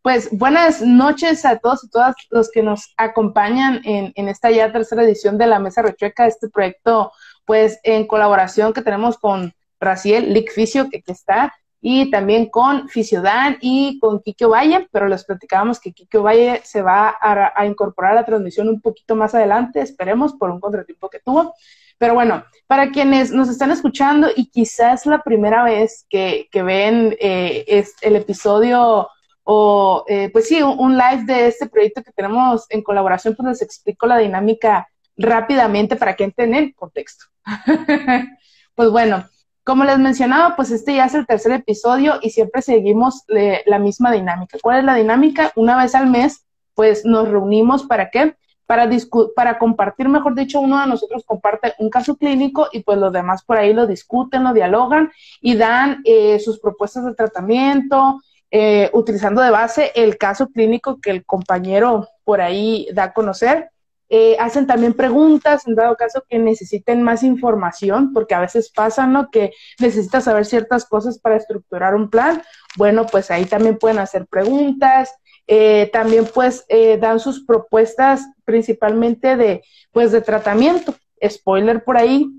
Pues buenas noches a todos y todas los que nos acompañan en, esta ya tercera edición de la Mesa Rechueca, este proyecto, pues en colaboración que tenemos con Raciel Lic Fisio, que, está, y también con Fisiodan y con Kikio Valle, pero les platicábamos que Kikio Valle se va a, incorporar a la transmisión un poquito más adelante, esperemos, por un contratiempo que tuvo. Pero bueno, para quienes nos están escuchando y quizás la primera vez que, ven eh, es el episodio o eh, pues sí, un, live de este proyecto que tenemos en colaboración, pues les explico la dinámica rápidamente para que entren en contexto. pues bueno, como les mencionaba, pues este ya es el tercer episodio y siempre seguimos eh, la misma dinámica. ¿Cuál es la dinámica? Una vez al mes, pues nos reunimos para qué? Para, para compartir, mejor dicho, uno de nosotros comparte un caso clínico y pues los demás por ahí lo discuten, lo dialogan y dan eh, sus propuestas de tratamiento, eh, utilizando de base el caso clínico que el compañero por ahí da a conocer. Eh, hacen también preguntas en dado caso que necesiten más información, porque a veces pasa, ¿no? Que necesitas saber ciertas cosas para estructurar un plan. Bueno, pues ahí también pueden hacer preguntas. Eh, también pues dan sus propuestas principalmente de pues de tratamiento. Spoiler por ahí,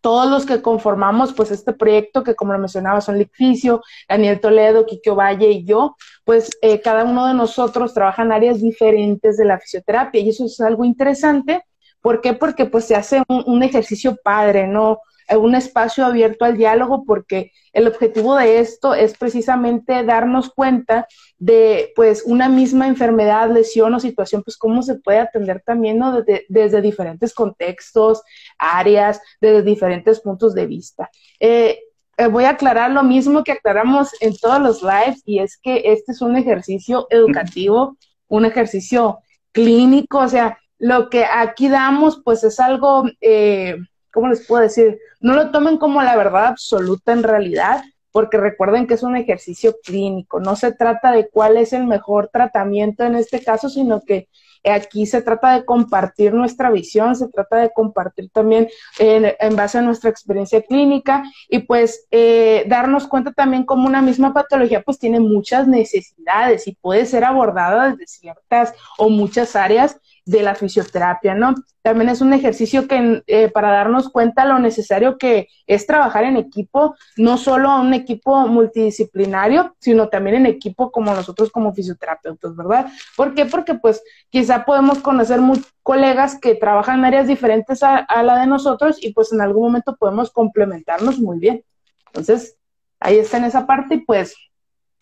todos los que conformamos pues este proyecto, que como lo mencionaba son Licficio, Daniel Toledo, Kikio Valle y yo, pues eh, cada uno de nosotros trabaja en áreas diferentes de la fisioterapia y eso es algo interesante. ¿Por qué? Porque pues se hace un ejercicio padre, ¿no? Un espacio abierto al diálogo porque el objetivo de esto es precisamente darnos cuenta de pues una misma enfermedad, lesión o situación, pues cómo se puede atender también ¿no? desde, diferentes contextos, áreas, desde diferentes puntos de vista. Eh, eh, voy a aclarar lo mismo que aclaramos en todos los lives y es que este es un ejercicio educativo, un ejercicio clínico, o sea, lo que aquí damos pues es algo... Eh, ¿cómo les puedo decir? No lo tomen como la verdad absoluta en realidad, porque recuerden que es un ejercicio clínico, no se trata de cuál es el mejor tratamiento en este caso, sino que aquí se trata de compartir nuestra visión, se trata de compartir también en, base a nuestra experiencia clínica y pues eh, darnos cuenta también como una misma patología pues tiene muchas necesidades y puede ser abordada desde ciertas o muchas áreas de la fisioterapia, ¿no? También es un ejercicio que eh, para darnos cuenta lo necesario que es trabajar en equipo, no solo un equipo multidisciplinario, sino también en equipo como nosotros como fisioterapeutas, ¿verdad? ¿Por qué? Porque pues quizá podemos conocer colegas que trabajan en áreas diferentes a, a la de nosotros y pues en algún momento podemos complementarnos muy bien. Entonces, ahí está en esa parte y pues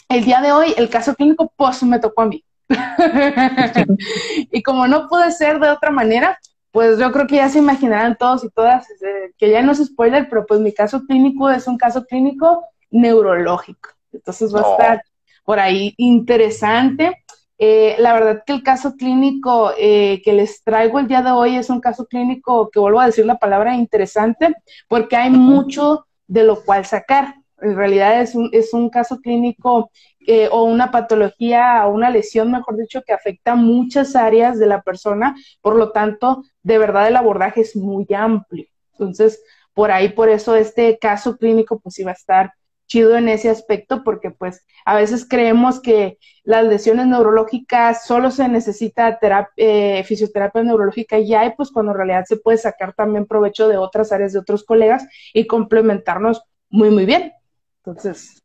el día de hoy el caso clínico pues me tocó a mí. y como no puede ser de otra manera, pues yo creo que ya se imaginarán todos y todas, este, que ya no es spoiler, pero pues mi caso clínico es un caso clínico neurológico. Entonces va a estar por ahí interesante. Eh, la verdad que el caso clínico eh, que les traigo el día de hoy es un caso clínico que vuelvo a decir la palabra interesante, porque hay mucho de lo cual sacar. En realidad es un, es un caso clínico eh, o una patología o una lesión, mejor dicho, que afecta muchas áreas de la persona, por lo tanto, de verdad el abordaje es muy amplio. Entonces, por ahí, por eso este caso clínico pues iba a estar chido en ese aspecto, porque pues a veces creemos que las lesiones neurológicas solo se necesita eh, fisioterapia neurológica y ya, y pues cuando en realidad se puede sacar también provecho de otras áreas de otros colegas y complementarnos muy, muy bien. Entonces,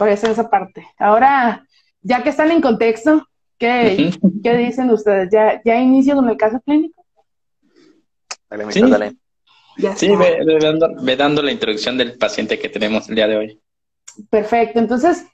por eso esa parte. Ahora, ya que están en contexto, ¿qué, ¿qué dicen ustedes? ¿Ya, ¿Ya inicio con el caso clínico? Dale, sí, dale. sí ve, dando, la introducción del paciente que tenemos el día de hoy. Perfecto, entonces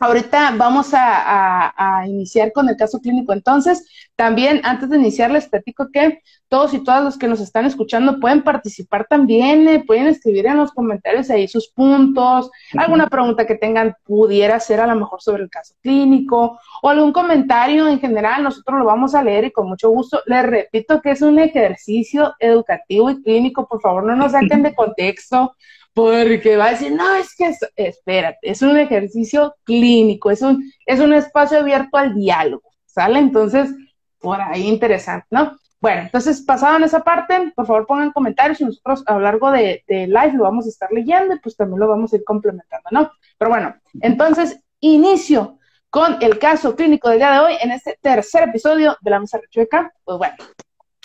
Ahorita vamos a, iniciar con el caso clínico. Entonces, también antes de iniciar les platico que todos y todas los que nos están escuchando pueden participar también, eh, pueden escribir en los comentarios ahí sus puntos, alguna pregunta que tengan pudiera ser a lo mejor sobre el caso clínico o algún comentario en general, nosotros lo vamos a leer y con mucho gusto. Les repito que es un ejercicio educativo y clínico, por favor no nos saquen de contexto porque va a decir, no, es que, espérate, es un ejercicio clínico, es un, es un espacio abierto al diálogo, ¿sale? Entonces, por ahí interesante, ¿no? Bueno, entonces, pasado en esa parte, por favor pongan comentarios y nosotros a lo largo de, de live lo vamos a estar leyendo y pues también lo vamos a ir complementando, ¿no? Pero bueno, entonces, inicio con el caso clínico del día de hoy en este tercer episodio de la Mesa Rechueca. Pues bueno,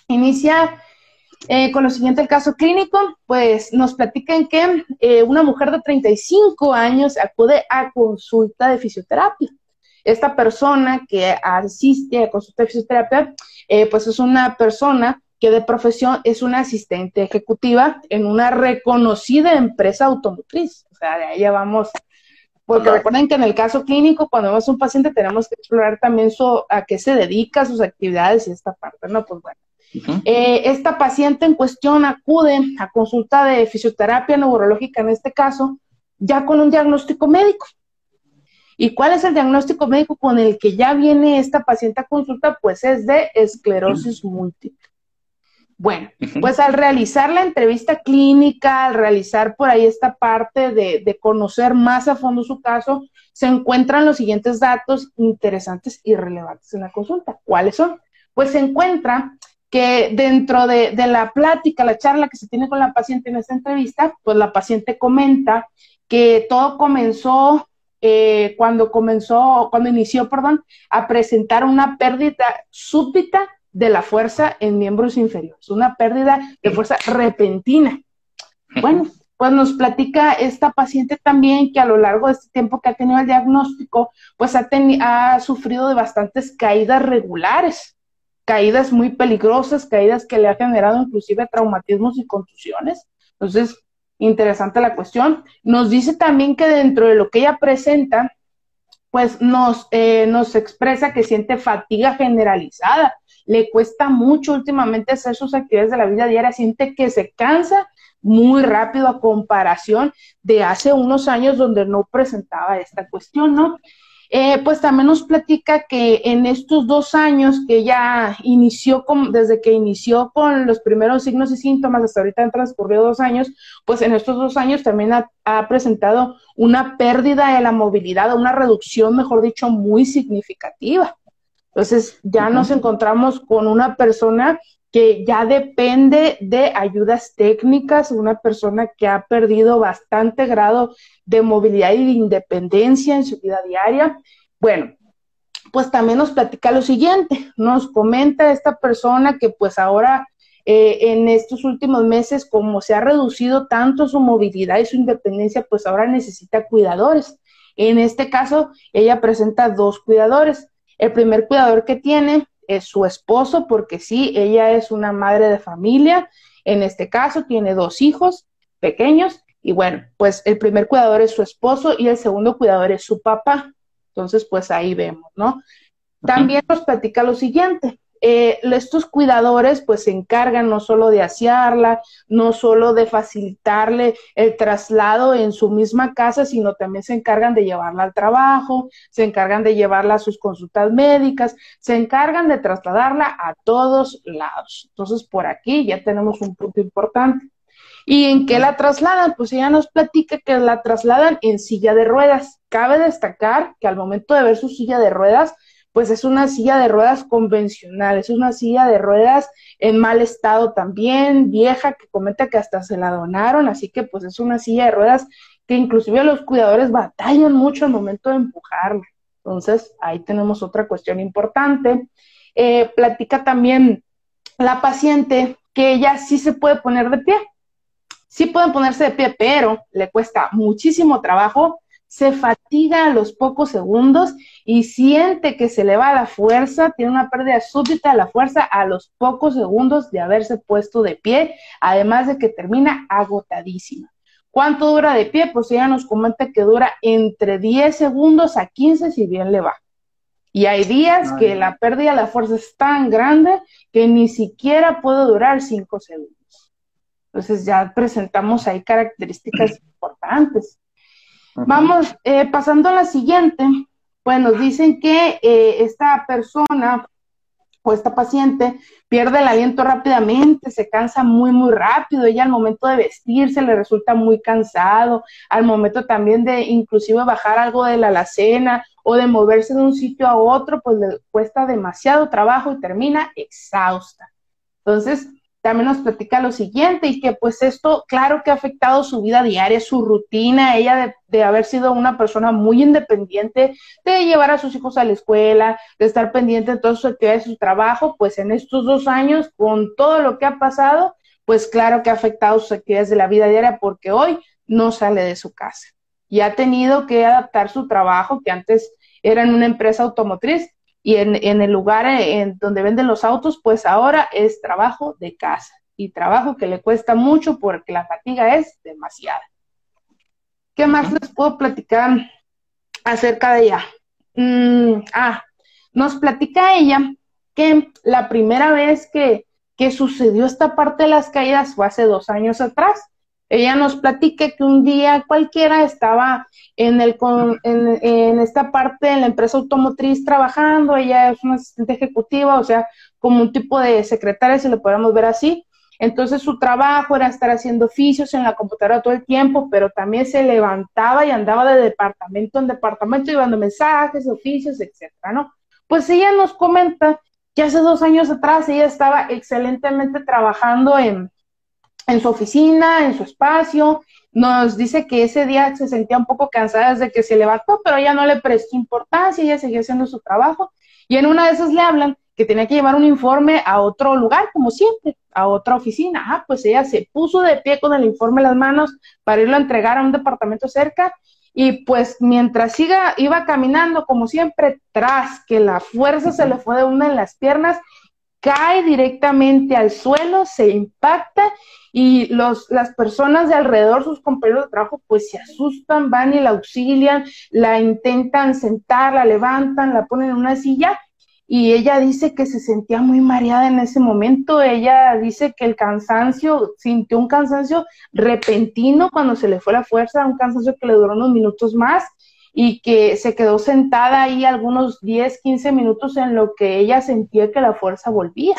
inicia eh, con lo siguiente el caso clínico, pues nos platican que eh, una mujer de 35 años acude a consulta de fisioterapia. Esta persona que asiste a consulta de fisioterapia, eh, pues es una persona que de profesión es una asistente ejecutiva en una reconocida empresa automotriz. O sea, de ahí ya vamos. Porque recuerden que en el caso clínico, cuando vemos a un paciente, tenemos que explorar también su, a qué se dedica, sus actividades y esta parte, ¿no? Pues bueno. Eh, esta paciente en cuestión acude a consulta de fisioterapia neurológica, en este caso, ya con un diagnóstico médico. ¿Y cuál es el diagnóstico médico con el que ya viene esta paciente a consulta? Pues es de esclerosis múltiple. Bueno, pues al realizar la entrevista clínica, al realizar por ahí esta parte de, de, conocer más a fondo su caso, se encuentran los siguientes datos interesantes y relevantes en la consulta. ¿Cuáles son? Pues se encuentra que dentro de, la plática, la charla que se tiene con la paciente en esta entrevista, pues la paciente comenta que todo comenzó eh, cuando comenzó, cuando inició, perdón, a presentar una pérdida súbita de la fuerza en miembros inferiores, una pérdida de fuerza repentina. Bueno, pues nos platica esta paciente también que a lo largo de este tiempo que ha tenido el diagnóstico, pues ha, ha sufrido de bastantes caídas regulares caídas muy peligrosas, caídas que le ha generado inclusive traumatismos y contusiones. Entonces, interesante la cuestión. Nos dice también que dentro de lo que ella presenta, pues nos, eh, nos expresa que siente fatiga generalizada, le cuesta mucho últimamente hacer sus actividades de la vida diaria, siente que se cansa muy rápido a comparación de hace unos años donde no presentaba esta cuestión, ¿no? Eh, pues también nos platica que en estos dos años que ella inició, con, desde que inició con los primeros signos y síntomas, hasta ahorita han transcurrido dos años, pues en estos dos años también ha, ha presentado una pérdida de la movilidad, una reducción, mejor dicho, muy significativa. Entonces ya nos encontramos con una persona que ya depende de ayudas técnicas, una persona que ha perdido bastante grado de movilidad y de independencia en su vida diaria. Bueno, pues también nos platica lo siguiente, nos comenta esta persona que pues ahora eh, en estos últimos meses, como se ha reducido tanto su movilidad y su independencia, pues ahora necesita cuidadores. En este caso, ella presenta dos cuidadores. El primer cuidador que tiene es su esposo, porque sí, ella es una madre de familia, en este caso tiene dos hijos pequeños, y bueno, pues el primer cuidador es su esposo y el segundo cuidador es su papá. Entonces, pues ahí vemos, ¿no? También nos platica lo siguiente, eh, estos cuidadores pues se encargan no solo de asearla, no solo de facilitarle el traslado en su misma casa, sino también se encargan de llevarla al trabajo, se encargan de llevarla a sus consultas médicas, se encargan de trasladarla a todos lados. Entonces, por aquí ya tenemos un punto importante. ¿Y en qué la trasladan? Pues ella nos platica que la trasladan en silla de ruedas. Cabe destacar que al momento de ver su silla de ruedas, pues es una silla de ruedas convencional, es una silla de ruedas en mal estado también, vieja, que comenta que hasta se la donaron, así que pues es una silla de ruedas que inclusive los cuidadores batallan mucho al momento de empujarla. Entonces, ahí tenemos otra cuestión importante. Eh, platica también la paciente que ella sí se puede poner de pie. Sí pueden ponerse de pie, pero le cuesta muchísimo trabajo se fatiga a los pocos segundos y siente que se le va la fuerza, tiene una pérdida súbita de la fuerza a los pocos segundos de haberse puesto de pie, además de que termina agotadísima. ¿Cuánto dura de pie? Pues ella nos comenta que dura entre 10 segundos a 15 si bien le va. Y hay días que la pérdida de la fuerza es tan grande que ni siquiera puede durar 5 segundos. Entonces ya presentamos ahí características importantes. Vamos, eh, pasando a la siguiente, pues nos dicen que eh, esta persona o esta paciente pierde el aliento rápidamente, se cansa muy, muy rápido, ella al momento de vestirse le resulta muy cansado, al momento también de inclusive bajar algo de la alacena o de moverse de un sitio a otro, pues le cuesta demasiado trabajo y termina exhausta. Entonces, también nos platica lo siguiente y que pues esto, claro que ha afectado su vida diaria, su rutina, ella de, haber sido una persona muy independiente, de llevar a sus hijos a la escuela, de estar pendiente de todas sus actividades, su trabajo, pues en estos dos años, con todo lo que ha pasado, pues claro que ha afectado sus actividades de la vida diaria porque hoy no sale de su casa. Y ha tenido que adaptar su trabajo, que antes era en una empresa automotriz, y en, el lugar en donde venden los autos, pues ahora es trabajo de casa y trabajo que le cuesta mucho porque la fatiga es demasiada. ¿Qué más les puedo platicar acerca de ella? Mm, ah, nos platica ella que la primera vez que, que sucedió esta parte de las caídas fue hace dos años atrás ella nos platica que un día cualquiera estaba en, el, en, en, esta parte de la empresa automotriz trabajando, ella es una asistente ejecutiva, o sea, como un tipo de secretaria, si lo podemos ver así. Entonces su trabajo era estar haciendo oficios en la computadora todo el tiempo, pero también se levantaba y andaba de departamento en departamento llevando mensajes, oficios, etcétera, ¿no? Pues ella nos comenta que hace dos años atrás ella estaba excelentemente trabajando en, en su oficina, en su espacio. Nos dice que ese día se sentía un poco cansada desde que se levantó, pero ella no le prestó importancia, ella seguía haciendo su trabajo. Y en una de esas le hablan que tenía que llevar un informe a otro lugar, como siempre, a otra oficina. Ah, pues ella se puso de pie con el informe en las manos para irlo a entregar a un departamento cerca. Y pues mientras siga, iba caminando, como siempre, tras que la fuerza se le fue de una en las piernas, cae directamente al suelo, se impacta y los, las personas de alrededor, sus compañeros de trabajo, pues se asustan, van y la auxilian, la intentan sentar, la levantan, la ponen en una silla y ella dice que se sentía muy mareada en ese momento. Ella dice que el cansancio, sintió un cansancio repentino cuando se le fue la fuerza, un cansancio que le duró unos minutos más y que se quedó sentada ahí algunos 10, 15 minutos en lo que ella sentía que la fuerza volvía.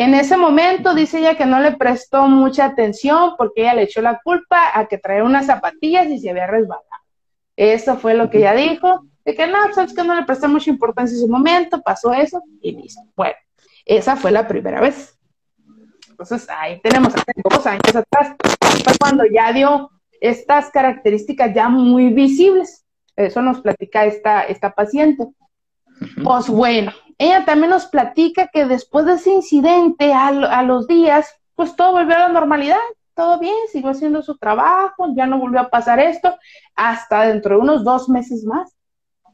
En ese momento dice ella que no le prestó mucha atención porque ella le echó la culpa a que traía unas zapatillas y se había resbalado. Eso fue lo que ella dijo, de que no, sabes que no le presté mucha importancia en ese momento, pasó eso y listo. Bueno, esa fue la primera vez. Entonces ahí tenemos hace dos años atrás, fue cuando ya dio estas características ya muy visibles. Eso nos platica esta, esta paciente. Pues bueno, ella también nos platica que después de ese incidente, a, los días, pues todo volvió a la normalidad, todo bien, siguió haciendo su trabajo, ya no volvió a pasar esto, hasta dentro de unos dos meses más.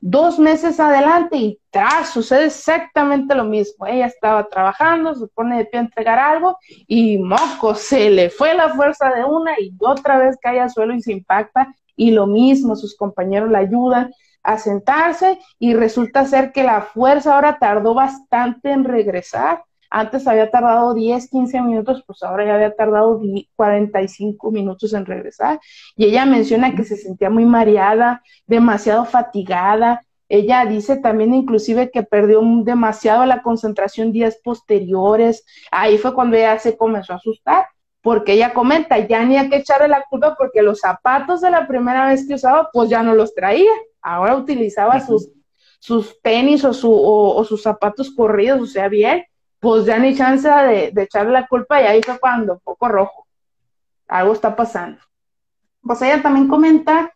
Dos meses adelante y tras sucede exactamente lo mismo. Ella estaba trabajando, se pone de pie a entregar algo y moco, se le fue la fuerza de una y otra vez cae al suelo y se impacta y lo mismo, sus compañeros la ayudan a sentarse y resulta ser que la fuerza ahora tardó bastante en regresar. Antes había tardado 10, 15 minutos, pues ahora ya había tardado 45 minutos en regresar. Y ella menciona que se sentía muy mareada, demasiado fatigada. Ella dice también inclusive que perdió demasiado la concentración días posteriores. Ahí fue cuando ella se comenzó a asustar porque ella comenta, ya ni hay que echarle la culpa porque los zapatos de la primera vez que usaba, pues ya no los traía. Ahora utilizaba sus, sus tenis o, su, o, sus zapatos corridos, o sea, bien, pues ya ni chance de, echarle la culpa y ahí fue cuando, poco rojo, algo está pasando. Pues ella también comenta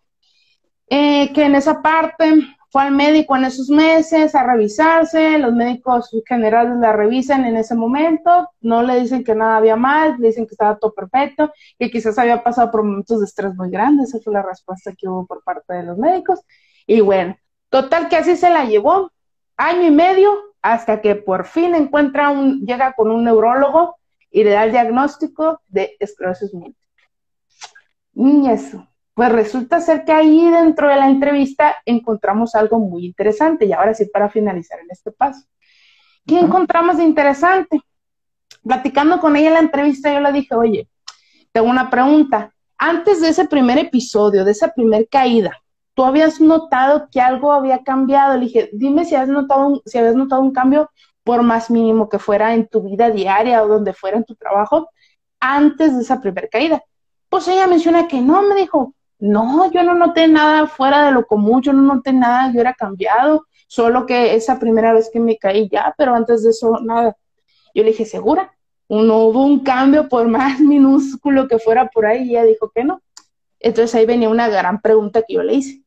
eh, que en esa parte fue al médico en esos meses a revisarse, los médicos generales la revisan en ese momento, no le dicen que nada había mal, le dicen que estaba todo perfecto, que quizás había pasado por momentos de estrés muy grandes, esa fue la respuesta que hubo por parte de los médicos. Y bueno, total que así se la llevó, año y medio, hasta que por fin encuentra un, llega con un neurólogo y le da el diagnóstico de esclerosis múltiple. Y eso, pues resulta ser que ahí dentro de la entrevista encontramos algo muy interesante y ahora sí para finalizar en este paso. ¿Qué encontramos de interesante? Platicando con ella en la entrevista yo le dije, oye, tengo una pregunta. Antes de ese primer episodio, de esa primer caída, ¿tú habías notado que algo había cambiado? Le dije, dime si, has notado si habías notado un cambio, por más mínimo que fuera en tu vida diaria o donde fuera en tu trabajo, antes de esa primera caída. Pues ella menciona que no, me dijo, no, yo no noté nada fuera de lo común, yo no noté nada, yo era cambiado, solo que esa primera vez que me caí ya, pero antes de eso nada. Yo le dije, ¿segura? no hubo un cambio por más minúsculo que fuera por ahí y ella dijo que no. Entonces ahí venía una gran pregunta que yo le hice.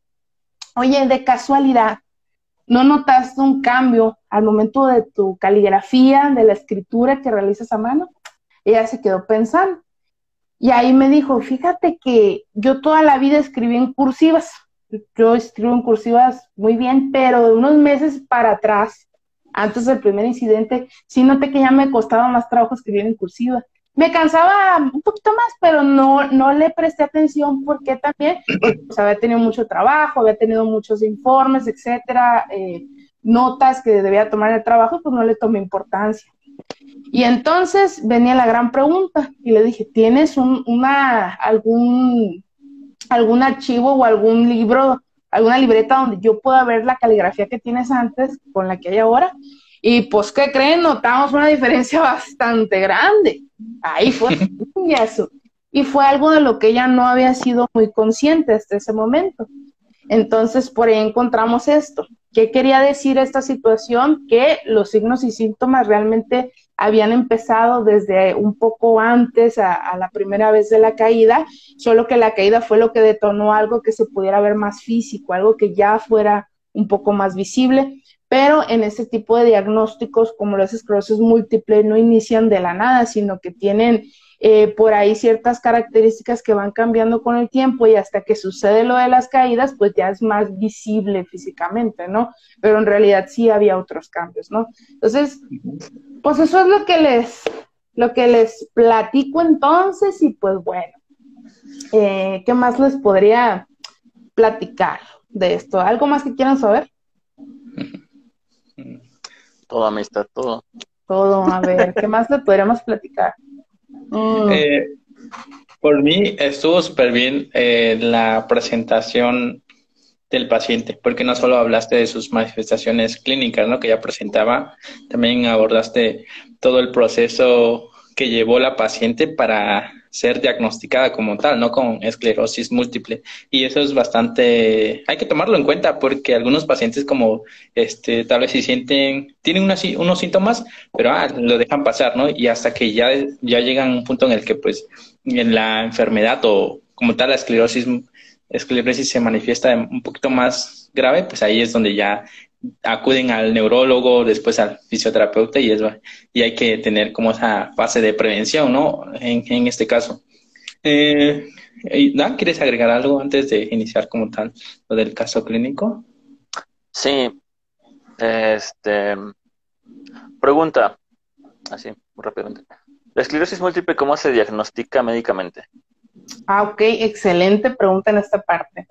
Oye, de casualidad, ¿no notaste un cambio al momento de tu caligrafía, de la escritura que realizas a mano? Ella se quedó pensando. Y ahí me dijo, fíjate que yo toda la vida escribí en cursivas. Yo escribo en cursivas muy bien, pero de unos meses para atrás, antes del primer incidente, sí noté que ya me costaba más trabajo escribir en cursiva. Me cansaba un poquito más, pero no, no le presté atención porque también pues, había tenido mucho trabajo, había tenido muchos informes, etcétera, eh, notas que debía tomar el trabajo, pues no le tomé importancia. Y entonces venía la gran pregunta y le dije, ¿tienes un, una, algún, algún archivo o algún libro alguna libreta donde yo pueda ver la caligrafía que tienes antes con la que hay ahora. Y pues, ¿qué creen? Notamos una diferencia bastante grande. Ahí fue. Y fue algo de lo que ella no había sido muy consciente hasta ese momento. Entonces, por ahí encontramos esto. ¿Qué quería decir esta situación? Que los signos y síntomas realmente habían empezado desde un poco antes a, la primera vez de la caída, solo que la caída fue lo que detonó algo que se pudiera ver más físico, algo que ya fuera un poco más visible, pero en este tipo de diagnósticos como las esclerosis múltiple no inician de la nada, sino que tienen eh, por ahí ciertas características que van cambiando con el tiempo y hasta que sucede lo de las caídas, pues ya es más visible físicamente, ¿no? Pero en realidad sí había otros cambios, ¿no? Entonces, pues eso es lo que les, lo que les platico entonces y pues bueno, eh, ¿qué más les podría platicar de esto? ¿Algo más que quieran saber? Todo amistad, todo. Todo, a ver, ¿qué más les podríamos platicar? Mm. Eh, por mí estuvo súper bien eh, la presentación del paciente, porque no solo hablaste de sus manifestaciones clínicas, ¿no? Que ya presentaba, también abordaste todo el proceso que llevó la paciente para ser diagnosticada como tal, no con esclerosis múltiple. Y eso es bastante, hay que tomarlo en cuenta porque algunos pacientes como, este, tal vez si sienten, tienen unos síntomas, pero ah, lo dejan pasar, ¿no? Y hasta que ya, ya llegan a un punto en el que pues en la enfermedad o como tal la esclerosis, esclerosis se manifiesta un poquito más grave, pues ahí es donde ya acuden al neurólogo, después al fisioterapeuta y, eso, y hay que tener como esa fase de prevención, ¿no? En, en este caso. Eh, Dan, ¿quieres agregar algo antes de iniciar como tal lo del caso clínico? Sí. Este. Pregunta. Así, muy rápidamente. ¿La esclerosis múltiple cómo se diagnostica médicamente? Ah, ok, excelente pregunta en esta parte.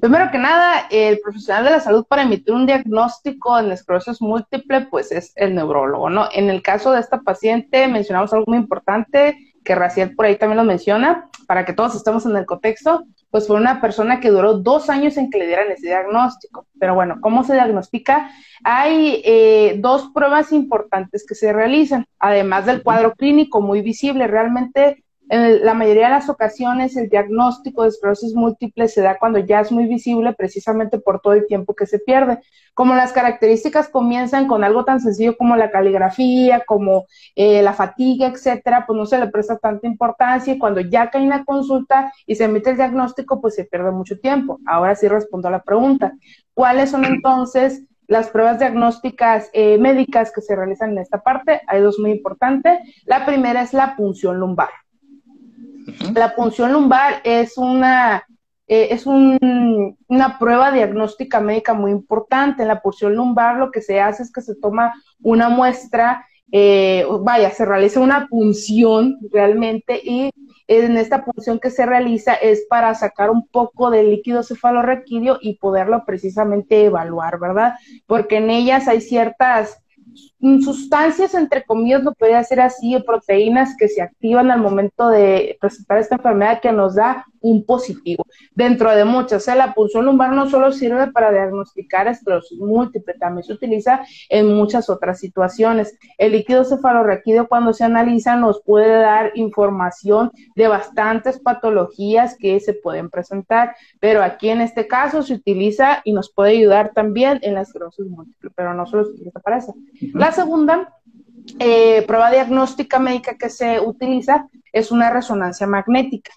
Primero que nada, el profesional de la salud para emitir un diagnóstico en esclerosis múltiple, pues es el neurólogo, ¿no? En el caso de esta paciente, mencionamos algo muy importante, que Raciel por ahí también lo menciona, para que todos estemos en el contexto, pues fue una persona que duró dos años en que le dieran ese diagnóstico. Pero bueno, ¿cómo se diagnostica? Hay eh, dos pruebas importantes que se realizan, además del cuadro clínico muy visible. Realmente en la mayoría de las ocasiones el diagnóstico de esclerosis múltiple se da cuando ya es muy visible precisamente por todo el tiempo que se pierde. Como las características comienzan con algo tan sencillo como la caligrafía, como eh, la fatiga, etcétera, pues no se le presta tanta importancia y cuando ya cae en la consulta y se emite el diagnóstico, pues se pierde mucho tiempo. Ahora sí respondo a la pregunta. ¿Cuáles son entonces las pruebas diagnósticas eh, médicas que se realizan en esta parte? Hay dos muy importantes. La primera es la punción lumbar. La punción lumbar es una, eh, es una prueba diagnóstica médica muy importante. En la punción lumbar lo que se hace es que se toma una muestra, eh, vaya, se realiza una punción realmente y en esta punción que se realiza es para sacar un poco de líquido cefalorraquídeo y poderlo precisamente evaluar, ¿verdad? Porque en ellas hay ciertas sustancias, entre comillas, lo podría hacer así, proteínas que se activan al momento de presentar esta enfermedad que nos da un positivo, dentro de muchas. O sea, la punción lumbar no solo sirve para diagnosticar esclerosis múltiple, también se utiliza en muchas otras situaciones. El líquido cefalorraquídeo cuando se analiza nos puede dar información de bastantes patologías que se pueden presentar, pero aquí en este caso se utiliza y nos puede ayudar también en la esclerosis múltiple, pero no solo se utiliza para eso. La segunda eh, prueba diagnóstica médica que se utiliza es una resonancia magnética.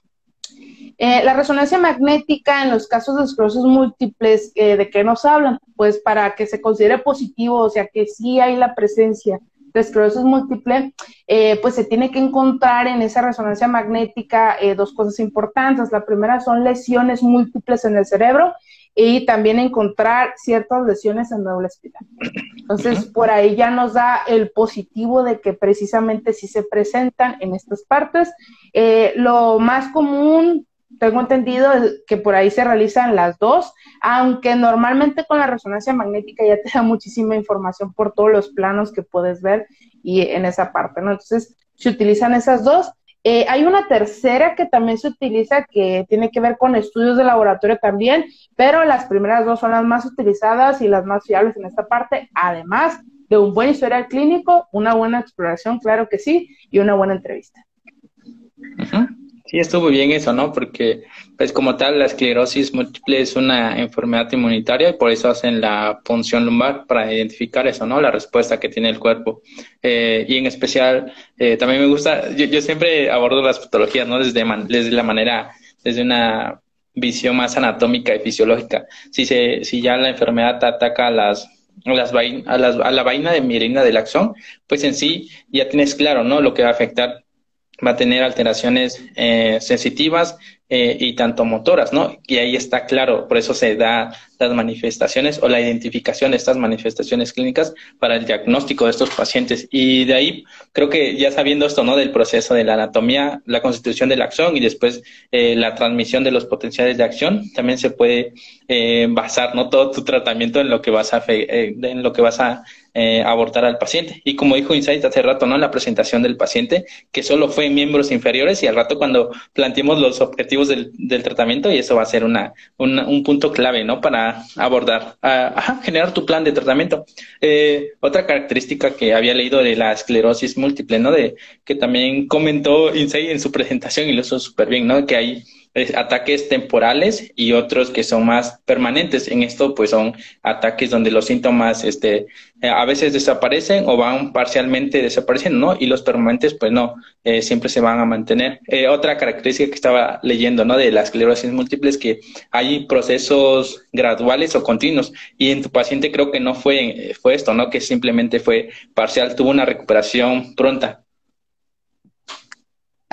Eh, la resonancia magnética en los casos de esclerosis múltiples, eh, ¿de qué nos hablan? Pues para que se considere positivo, o sea que sí hay la presencia de esclerosis múltiple, eh, pues se tiene que encontrar en esa resonancia magnética dos cosas importantes. La primera son lesiones múltiples en el cerebro y también encontrar ciertas lesiones en doble espiral. Entonces, por ahí ya nos da el positivo de que precisamente sí se presentan en estas partes. lo más común tengo entendido que por ahí se realizan las dos, aunque normalmente con la resonancia magnética ya te da muchísima información por todos los planos que puedes ver y en esa parte, ¿no? Entonces, se utilizan esas dos. Eh, hay una tercera que también se utiliza que tiene que ver con estudios de laboratorio también, pero las primeras dos son las más utilizadas y las más fiables en esta parte, además de un buen historial clínico, una buena exploración, claro que sí, y una buena entrevista. Sí, estuvo bien eso, ¿no? Porque, pues como tal, la esclerosis múltiple es una enfermedad inmunitaria y por eso hacen la punción lumbar para identificar eso, ¿no? La respuesta que tiene el cuerpo. Eh, y en especial, eh, también me gusta, yo, siempre abordo las patologías, ¿no? Desde, la manera, desde una visión más anatómica y fisiológica. Si, se, si ya la enfermedad ataca a las las a, las, a la vaina de mielina del axón, pues en sí ya tienes claro, ¿no? Lo que va a afectar va a tener alteraciones eh, sensitivas eh, y tanto motoras, ¿no? Y ahí está claro, por eso se da las manifestaciones o la identificación de estas manifestaciones clínicas para el diagnóstico de estos pacientes. Y de ahí, creo que ya sabiendo esto, ¿no? Del proceso de la anatomía, la constitución del acción y después eh, la transmisión de los potenciales de acción, también se puede basar, ¿no? Todo tu tratamiento en lo que vas a, en lo que vas a eh, abortar al paciente. Y como dijo Insight hace rato, ¿no? La presentación del paciente, que solo fue en miembros inferiores y al rato cuando planteemos los objetivos del, del tratamiento y eso va a ser una, un punto clave, ¿no? Para abordar, ajá, generar tu plan de tratamiento. Eh, otra característica que había leído de la esclerosis múltiple, ¿no? De que también comentó Insight en su presentación y lo hizo súper bien, ¿no? Que hay ataques temporales y otros que son más permanentes. En esto, pues son ataques donde los síntomas este, eh, a veces desaparecen o van parcialmente desapareciendo, ¿no? Y los permanentes, pues no, eh, siempre se van a mantener. Eh, otra característica que estaba leyendo, ¿no? De la esclerosis múltiple es que hay procesos graduales o continuos y en tu paciente creo que no fue, fue esto, ¿no? Que simplemente fue parcial, tuvo una recuperación pronta.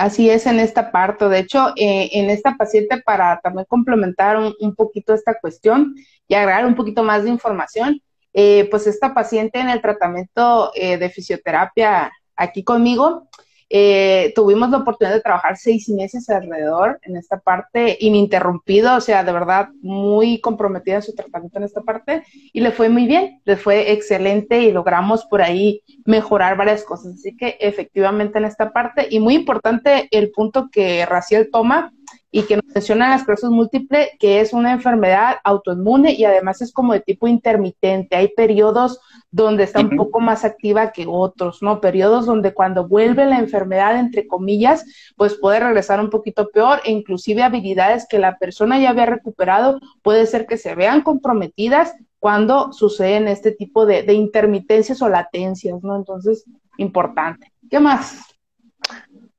Así es en esta parte. De hecho, eh, en esta paciente, para también complementar un, poquito esta cuestión y agregar un poquito más de información, eh, pues esta paciente en el tratamiento eh, de fisioterapia aquí conmigo, eh, tuvimos la oportunidad de trabajar seis meses alrededor en esta parte, ininterrumpido, o sea, de verdad muy comprometida en su tratamiento en esta parte y le fue muy bien, le fue excelente y logramos por ahí mejorar varias cosas. Así que efectivamente en esta parte y muy importante el punto que Raciel toma y que nos menciona la esclerosis múltiple, que es una enfermedad autoinmune y además es como de tipo intermitente. Hay periodos donde está un poco más activa que otros, ¿no? Periodos donde cuando vuelve la enfermedad, entre comillas, pues puede regresar un poquito peor e inclusive habilidades que la persona ya había recuperado puede ser que se vean comprometidas cuando suceden este tipo de, de intermitencias o latencias, ¿no? Entonces, importante. ¿Qué más?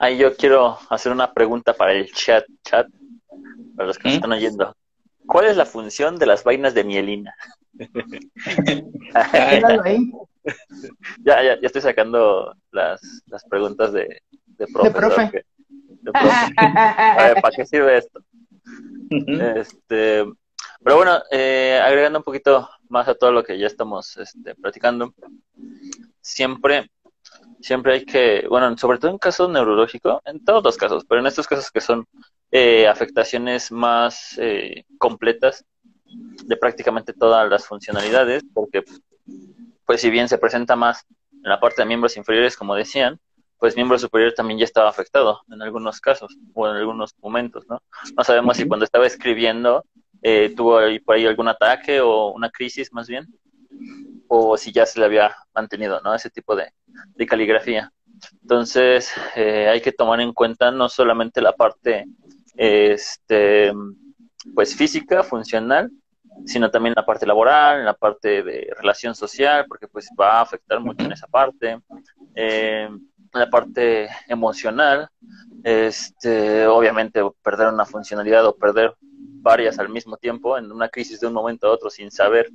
Ahí yo quiero hacer una pregunta para el chat, chat, para los que nos ¿Mm? están oyendo. ¿Cuál es la función de las vainas de mielina? ya, ya, ya estoy sacando las, las preguntas de, de, profe. ¿Para qué sirve esto? este, pero bueno, eh, agregando un poquito más a todo lo que ya estamos este, platicando, siempre siempre hay que, bueno, sobre todo en casos neurológicos, en todos los casos, pero en estos casos que son eh, afectaciones más eh, completas de prácticamente todas las funcionalidades, porque pues si bien se presenta más en la parte de miembros inferiores, como decían, pues miembro superior también ya estaba afectado en algunos casos o en algunos momentos, ¿no? No sabemos si cuando estaba escribiendo eh, tuvo ahí, por ahí algún ataque o una crisis más bien, o si ya se le había mantenido, ¿no? Ese tipo de, caligrafía. Entonces, eh, hay que tomar en cuenta no solamente la parte, este, pues física, funcional, sino también la parte laboral, en la parte de relación social, porque pues va a afectar mucho en esa parte, eh, la parte emocional, este, obviamente perder una funcionalidad o perder varias al mismo tiempo en una crisis de un momento a otro sin saber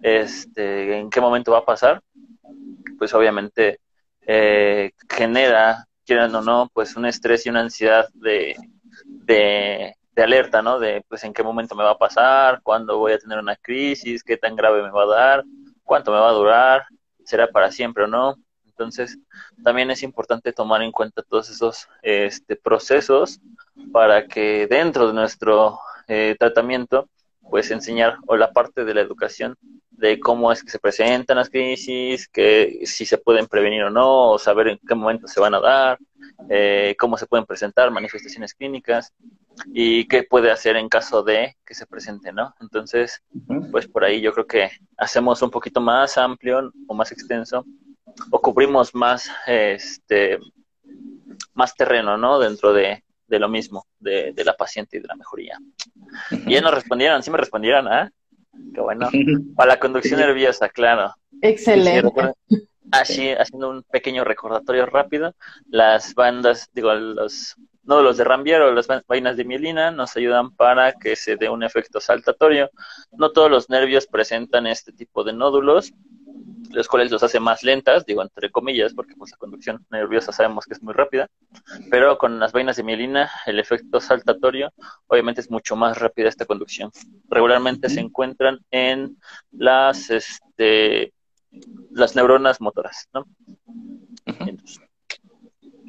este, en qué momento va a pasar, pues obviamente eh, genera, quieran o no, pues un estrés y una ansiedad de, de, de, alerta, ¿no? De pues en qué momento me va a pasar, cuándo voy a tener una crisis, qué tan grave me va a dar, cuánto me va a durar, será para siempre o no. Entonces, también es importante tomar en cuenta todos esos este, procesos para que dentro de nuestro eh, tratamiento, pues enseñar o la parte de la educación de cómo es que se presentan las crisis, que si se pueden prevenir o no, o saber en qué momento se van a dar, eh, cómo se pueden presentar manifestaciones clínicas y qué puede hacer en caso de que se presente, ¿no? Entonces, pues por ahí yo creo que hacemos un poquito más amplio o más extenso o cubrimos más, este, más terreno, ¿no? Dentro de, de lo mismo, de, de, la paciente y de la mejoría. Y ya nos respondieron, sí me respondieron, ¿ah? Qué bueno. Para la conducción nerviosa, claro. Excelente. Así, haciendo un pequeño recordatorio rápido, las bandas, digo, los nódulos de Rambier o las vainas de mielina nos ayudan para que se dé un efecto saltatorio. No todos los nervios presentan este tipo de nódulos, los cuales los hace más lentas, digo entre comillas, porque pues la conducción nerviosa sabemos que es muy rápida, pero con las vainas de mielina el efecto saltatorio obviamente es mucho más rápida esta conducción. Regularmente se encuentran en las este las neuronas motoras, ¿no?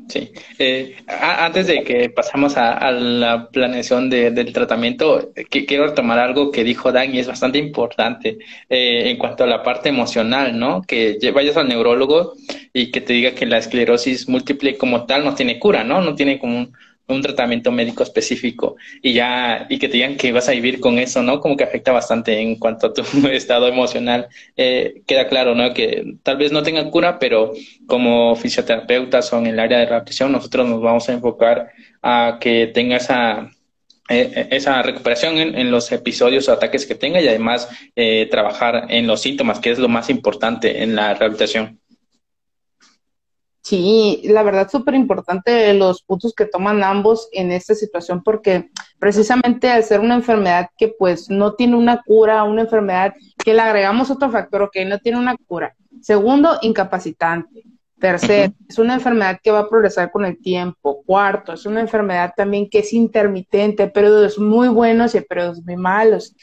Sí. Eh, antes de que pasamos a, la planeación del tratamiento, que, quiero retomar algo que dijo Dan y es bastante importante eh, en cuanto a la parte emocional, ¿no? Que vayas al neurólogo y que te diga que la esclerosis múltiple como tal no tiene cura, ¿no? No tiene como un, un tratamiento médico específico y ya y que te digan que vas a vivir con eso, ¿no? Como que afecta bastante en cuanto a tu estado emocional. Eh, queda claro, ¿no? Que tal vez no tengan cura, pero como fisioterapeutas o en el área de rehabilitación, nosotros nos vamos a enfocar a que tenga esa eh, esa recuperación en, los episodios o ataques que tenga y además eh, trabajar en los síntomas, que es lo más importante en la rehabilitación. Sí, la verdad súper importante los puntos que toman ambos en esta situación porque precisamente al ser una enfermedad que pues no tiene una cura, una enfermedad que le agregamos otro factor, ok, no tiene una cura. Segundo, incapacitante. Tercero, es una enfermedad que va a progresar con el tiempo. Cuarto, es una enfermedad también que es intermitente, hay periodos muy buenos y hay periodos muy malos.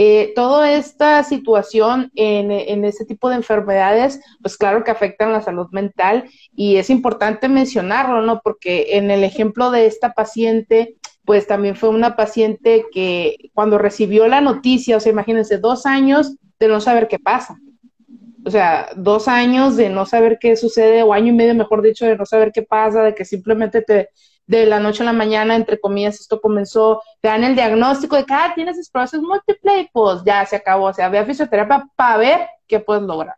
Eh, toda esta situación en, en este tipo de enfermedades, pues claro que afectan la salud mental y es importante mencionarlo, ¿no? Porque en el ejemplo de esta paciente, pues también fue una paciente que cuando recibió la noticia, o sea, imagínense, dos años de no saber qué pasa. O sea, dos años de no saber qué sucede, o año y medio, mejor dicho, de no saber qué pasa, de que simplemente te, de la noche a la mañana, entre comillas, esto comenzó, te dan el diagnóstico de que, ah, tienes esclerosis múltiple y pues ya se acabó, o sea, ve a fisioterapia para ver qué puedes lograr.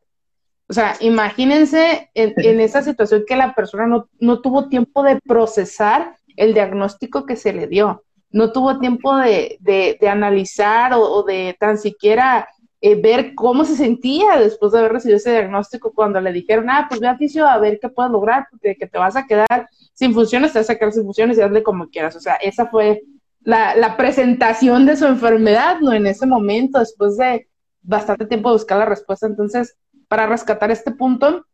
O sea, imagínense en, en esa situación que la persona no, no, tuvo tiempo de procesar el diagnóstico que se le dio, no tuvo tiempo de, de, de analizar o, o, de tan siquiera eh, ver cómo se sentía después de haber recibido ese diagnóstico cuando le dijeron, ah, pues ve a fisio a ver qué puedes lograr, porque que te vas a quedar sin funciones, te vas a quedar sin funciones y hazle como quieras. O sea, esa fue la, la presentación de su enfermedad, ¿no? En ese momento, después de bastante tiempo de buscar la respuesta. Entonces, para rescatar este punto,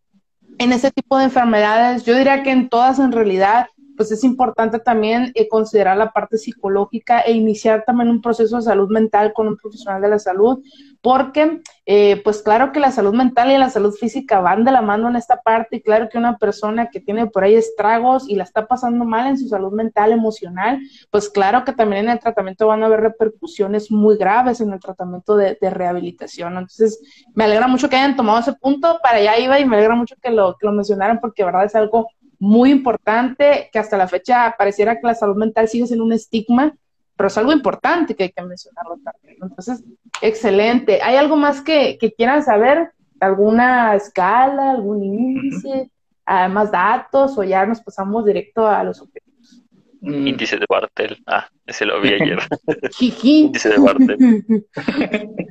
en ese tipo de enfermedades, yo diría que en todas en realidad, pues es importante también eh, considerar la parte psicológica e iniciar también un proceso de salud mental con un profesional de la salud, porque eh, pues claro que la salud mental y la salud física van de la mano en esta parte y claro que una persona que tiene por ahí estragos y la está pasando mal en su salud mental, emocional, pues claro que también en el tratamiento van a haber repercusiones muy graves en el tratamiento de, rehabilitación. Entonces, me alegra mucho que hayan tomado ese punto, para allá iba y me alegra mucho que lo, que lo mencionaran porque de verdad es algo muy importante que hasta la fecha pareciera que la salud mental sigue siendo un estigma pero es algo importante que hay que mencionarlo también. Entonces, excelente. ¿Hay algo más que, quieran saber? ¿Alguna escala, algún índice, más datos o ya nos pasamos directo a los objetivos? Mm. Índice de Bartel. Ah, ese lo vi ayer. Índice de Bartel.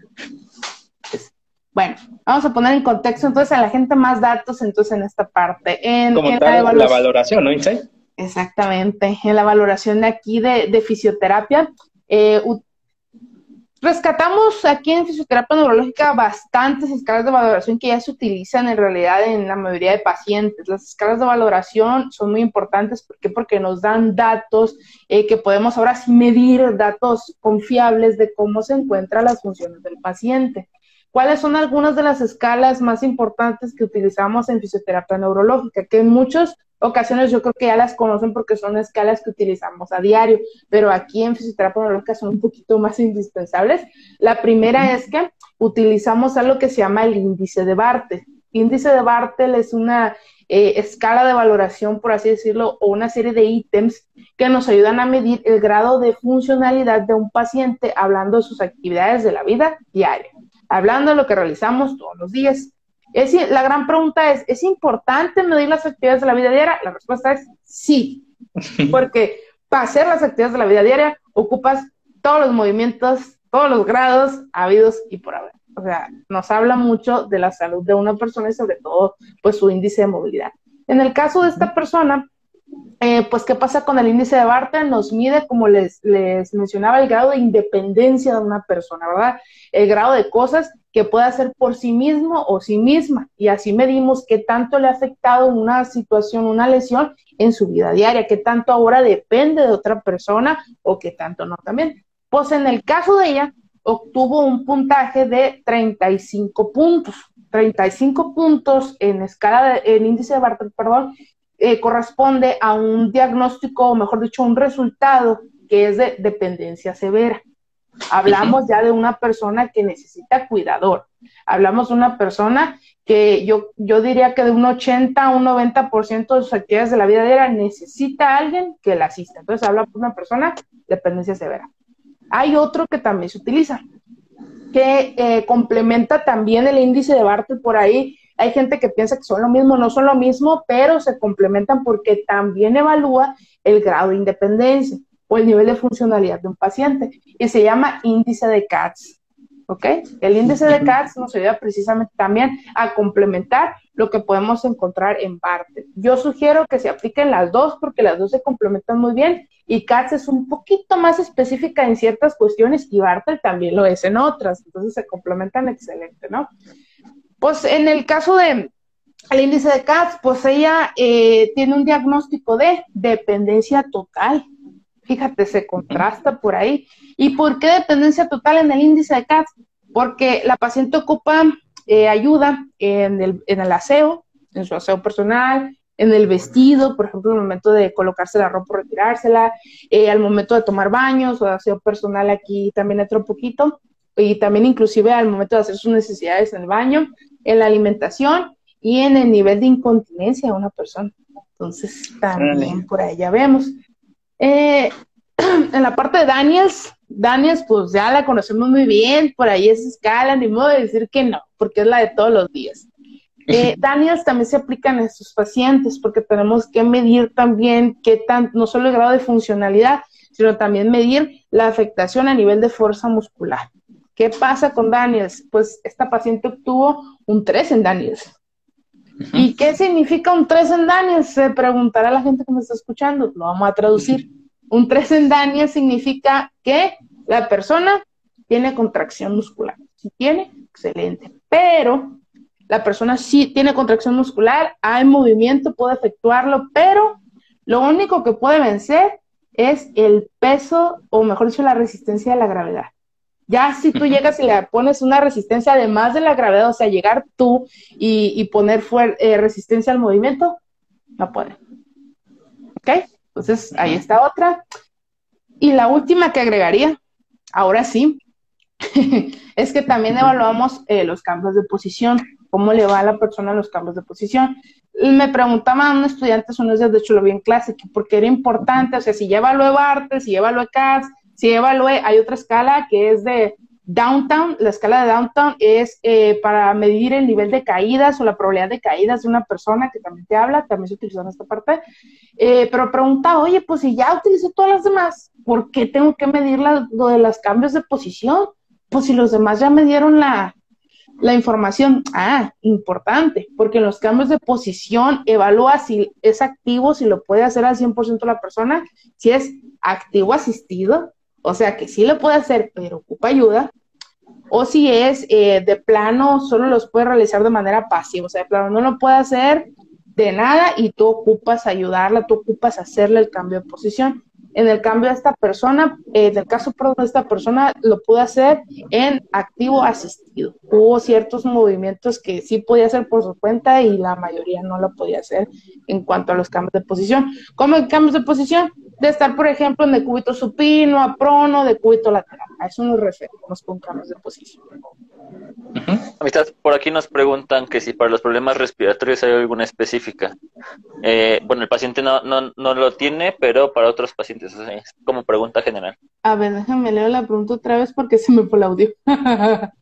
Bueno, vamos a poner en contexto entonces a la gente más datos entonces en esta parte. En, Como tal, la, valoración, ¿no, Exactamente. En la valoración de aquí de, fisioterapia, eh, rescatamos aquí en fisioterapia neurológica bastantes escalas de valoración que ya se utilizan en realidad en la mayoría de pacientes. Las escalas de valoración son muy importantes ¿por qué? porque nos dan datos eh, que podemos ahora sí medir, datos confiables de cómo se encuentran las funciones del paciente. ¿Cuáles son algunas de las escalas más importantes que utilizamos en fisioterapia neurológica? Que en muchas ocasiones yo creo que ya las conocen porque son escalas que utilizamos a diario, pero aquí en fisioterapia neurológica son un poquito más indispensables. La primera es que utilizamos algo que se llama el índice de Bartel. Índice de Bartel es una eh, escala de valoración, por así decirlo, o una serie de ítems que nos ayudan a medir el grado de funcionalidad de un paciente hablando de sus actividades de la vida diaria hablando de lo que realizamos todos los días. Es, la gran pregunta es, ¿es importante medir las actividades de la vida diaria? La respuesta es sí, porque para hacer las actividades de la vida diaria ocupas todos los movimientos, todos los grados habidos y por haber. O sea, nos habla mucho de la salud de una persona y sobre todo, pues su índice de movilidad. En el caso de esta persona, eh, pues, ¿qué pasa con el índice de Barton? Nos mide, como les, les mencionaba, el grado de independencia de una persona, ¿verdad? El grado de cosas que puede hacer por sí mismo o sí misma. Y así medimos qué tanto le ha afectado una situación, una lesión en su vida diaria, qué tanto ahora depende de otra persona o qué tanto no también. Pues en el caso de ella, obtuvo un puntaje de 35 puntos. 35 puntos en escala de, en índice de Barton, perdón, eh, corresponde a un diagnóstico, o mejor dicho, un resultado que es de dependencia severa. Hablamos ya de una persona que necesita cuidador. Hablamos de una persona que yo, yo diría que de un 80 a un 90% de sus actividades de la vida diaria necesita a alguien que la asista. Entonces habla de una persona dependencia severa. Hay otro que también se utiliza, que eh, complementa también el índice de Bartel por ahí, hay gente que piensa que son lo mismo, no son lo mismo, pero se complementan porque también evalúa el grado de independencia o el nivel de funcionalidad de un paciente y se llama índice de CATS. ¿Ok? El índice de CATS nos ayuda precisamente también a complementar lo que podemos encontrar en parte. Yo sugiero que se apliquen las dos porque las dos se complementan muy bien y CATS es un poquito más específica en ciertas cuestiones y Bartel también lo es en otras, entonces se complementan excelente, ¿no? Pues en el caso de el índice de CATS, pues ella eh, tiene un diagnóstico de dependencia total. Fíjate, se contrasta por ahí. ¿Y por qué dependencia total en el índice de CATS? Porque la paciente ocupa eh, ayuda en el, en el aseo, en su aseo personal, en el vestido, por ejemplo, el momento de colocarse la ropa o retirársela, eh, al momento de tomar baños o aseo personal, aquí también entra un poquito, y también inclusive al momento de hacer sus necesidades en el baño, en la alimentación y en el nivel de incontinencia de una persona. Entonces, también por ahí ya vemos. Eh, en la parte de Daniels, Daniels, pues ya la conocemos muy bien, por ahí es escala, ni modo de decir que no, porque es la de todos los días. Eh, Daniels también se aplica en estos pacientes porque tenemos que medir también qué tan, no solo el grado de funcionalidad, sino también medir la afectación a nivel de fuerza muscular. ¿Qué pasa con Daniels? Pues esta paciente obtuvo un 3 en Daniels. ¿Y qué significa un 3 en Daniels? Se preguntará la gente que me está escuchando. Lo vamos a traducir. Un 3 en Daniels significa que la persona tiene contracción muscular. Si tiene, excelente. Pero la persona sí tiene contracción muscular, hay movimiento, puede efectuarlo, pero lo único que puede vencer es el peso, o mejor dicho, la resistencia a la gravedad. Ya si tú llegas y le pones una resistencia además de la gravedad, o sea, llegar tú y, poner eh, resistencia al movimiento, no puede. ¿Ok? Entonces, ahí está otra. Y la última que agregaría, ahora sí, es que también evaluamos eh, los cambios de posición, cómo le va a la persona los cambios de posición. Y me preguntaban un estudiante hace unos días, de hecho lo vi en clase, que porque era importante, o sea, si ya evalué arte, si ya evalué CAS, si evalué, hay otra escala que es de Downtown, la escala de Downtown es eh, para medir el nivel de caídas o la probabilidad de caídas de una persona que también te habla, también se utilizó en esta parte. Eh, pero pregunta, oye, pues si ya utilizo todas las demás, ¿por qué tengo que medir lo de los cambios de posición? Pues si los demás ya me dieron la, la información. Ah, importante, porque en los cambios de posición evalúa si es activo, si lo puede hacer al 100% la persona, si es activo asistido, o sea que sí lo puede hacer, pero ocupa ayuda, o si es eh, de plano, solo los puede realizar de manera pasiva, o sea, de plano no lo puede hacer de nada y tú ocupas ayudarla, tú ocupas hacerle el cambio de posición. En el cambio de esta persona, en el caso de esta persona, lo pudo hacer en activo asistido. Hubo ciertos movimientos que sí podía hacer por su cuenta y la mayoría no lo podía hacer en cuanto a los cambios de posición. ¿Cómo cambios de posición? De estar, por ejemplo, en decúbito supino, a prono, decúbito lateral. A eso nos referimos con cambios de posición. Amistad, por aquí nos preguntan que si para los problemas respiratorios hay alguna específica. Eh, bueno, el paciente no, no, no, lo tiene, pero para otros pacientes, es como pregunta general. A ver, déjame leer la pregunta otra vez porque se me fue el audio.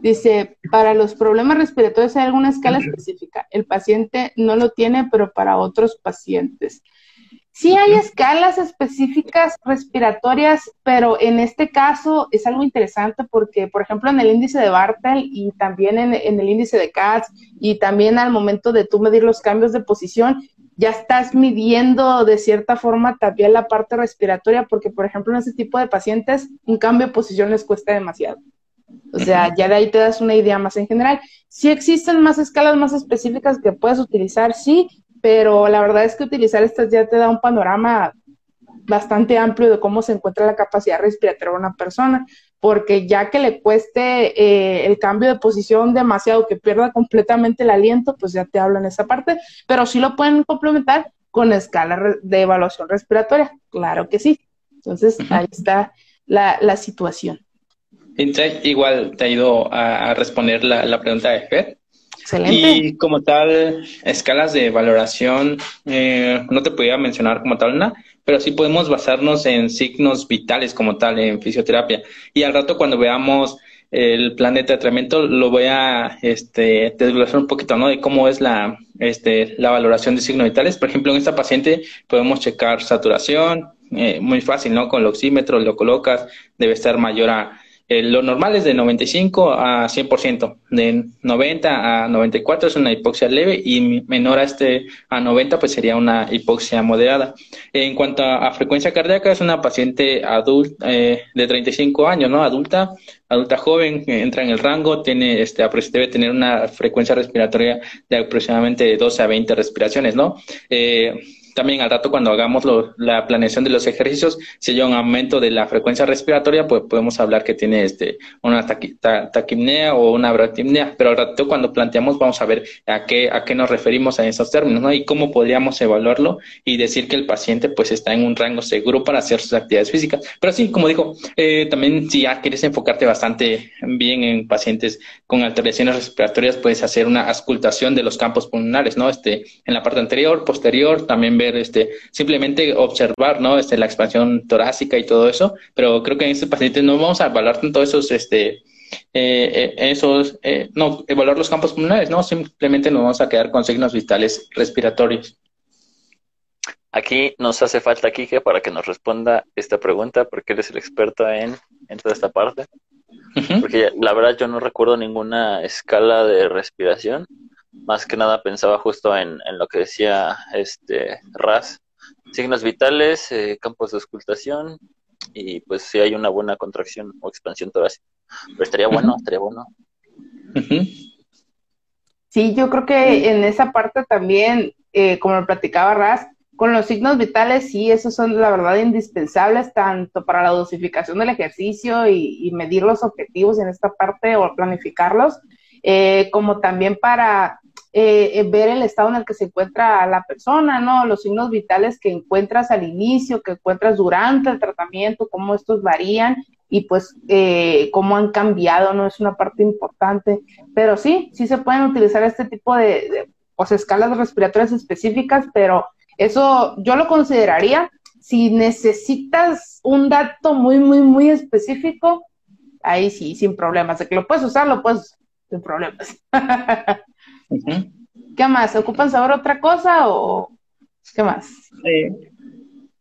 Dice, para los problemas respiratorios hay alguna escala específica. El paciente no lo tiene, pero para otros pacientes. Sí hay escalas específicas respiratorias, pero en este caso es algo interesante porque, por ejemplo, en el índice de Bartel y también en, el índice de CATS y también al momento de tú medir los cambios de posición, ya estás midiendo de cierta forma también la parte respiratoria porque, por ejemplo, en ese tipo de pacientes un cambio de posición les cuesta demasiado. O sea, ya de ahí te das una idea más en general. Si existen más escalas más específicas que puedes utilizar, sí, pero la verdad es que utilizar estas ya te da un panorama bastante amplio de cómo se encuentra la capacidad respiratoria de una persona, porque ya que le cueste eh, el cambio de posición demasiado, que pierda completamente el aliento, pues ya te hablo en esa parte, pero sí lo pueden complementar con escala de evaluación respiratoria, claro que sí. Entonces, ahí está la, situación. Igual te ha ido a, responder la, la pregunta de Fer. Y como tal, escalas de valoración, eh, no te podía mencionar como tal una, pero sí podemos basarnos en signos vitales como tal en fisioterapia. Y al rato cuando veamos el plan de tratamiento lo voy a este, desglosar un poquito, ¿no? De cómo es la, este, la valoración de signos vitales. Por ejemplo, en esta paciente podemos checar saturación, eh, muy fácil, ¿no? Con el oxímetro lo colocas, debe estar mayor a eh, lo normal es de 95 a 100%, de 90 a 94 es una hipoxia leve y menor a este a 90 pues sería una hipoxia moderada. En cuanto a, frecuencia cardíaca es una paciente adulta eh, de 35 años, ¿no? Adulta, adulta joven, entra en el rango, tiene este debe tener una frecuencia respiratoria de aproximadamente 12 a 20 respiraciones, ¿no? Eh, también al rato cuando hagamos la planeación de los ejercicios, si hay un aumento de la frecuencia respiratoria, pues podemos hablar que tiene este una taquimnea o una bratimnea, pero al rato cuando planteamos vamos a ver a qué a qué nos referimos a esos términos, ¿no? Y cómo podríamos evaluarlo y decir que el paciente pues está en un rango seguro para hacer sus actividades físicas. Pero sí, como digo, eh, también si ya quieres enfocarte bastante bien en pacientes con alteraciones respiratorias, puedes hacer una auscultación de los campos pulmonares, ¿no? Este en la parte anterior, posterior, también este, simplemente observar, ¿no? Este, la expansión torácica y todo eso, pero creo que en este paciente no vamos a evaluar tanto esos, este, eh, eh, esos, eh, no, evaluar los campos pulmonares, ¿no? Simplemente nos vamos a quedar con signos vitales respiratorios. Aquí nos hace falta Kike para que nos responda esta pregunta, porque él es el experto en, en toda esta parte. Porque la verdad yo no recuerdo ninguna escala de respiración más que nada pensaba justo en, lo que decía este Raz, signos vitales, eh, campos de auscultación y pues si hay una buena contracción o expansión torácica. Pero estaría bueno, estaría bueno. Sí, yo creo que en esa parte también, eh, como lo platicaba Raz, con los signos vitales, sí, esos son la verdad indispensables tanto para la dosificación del ejercicio y, medir los objetivos en esta parte o planificarlos, eh, como también para eh, eh, ver el estado en el que se encuentra la persona, ¿no? Los signos vitales que encuentras al inicio, que encuentras durante el tratamiento, cómo estos varían y pues eh, cómo han cambiado, ¿no? Es una parte importante. Pero sí, sí se pueden utilizar este tipo de, de pues, escalas respiratorias específicas, pero eso yo lo consideraría si necesitas un dato muy, muy, muy específico, ahí sí, sin problemas. De que lo puedes usar, lo puedes sin problemas. ¿Qué más? ¿Ocupan saber otra cosa o qué más?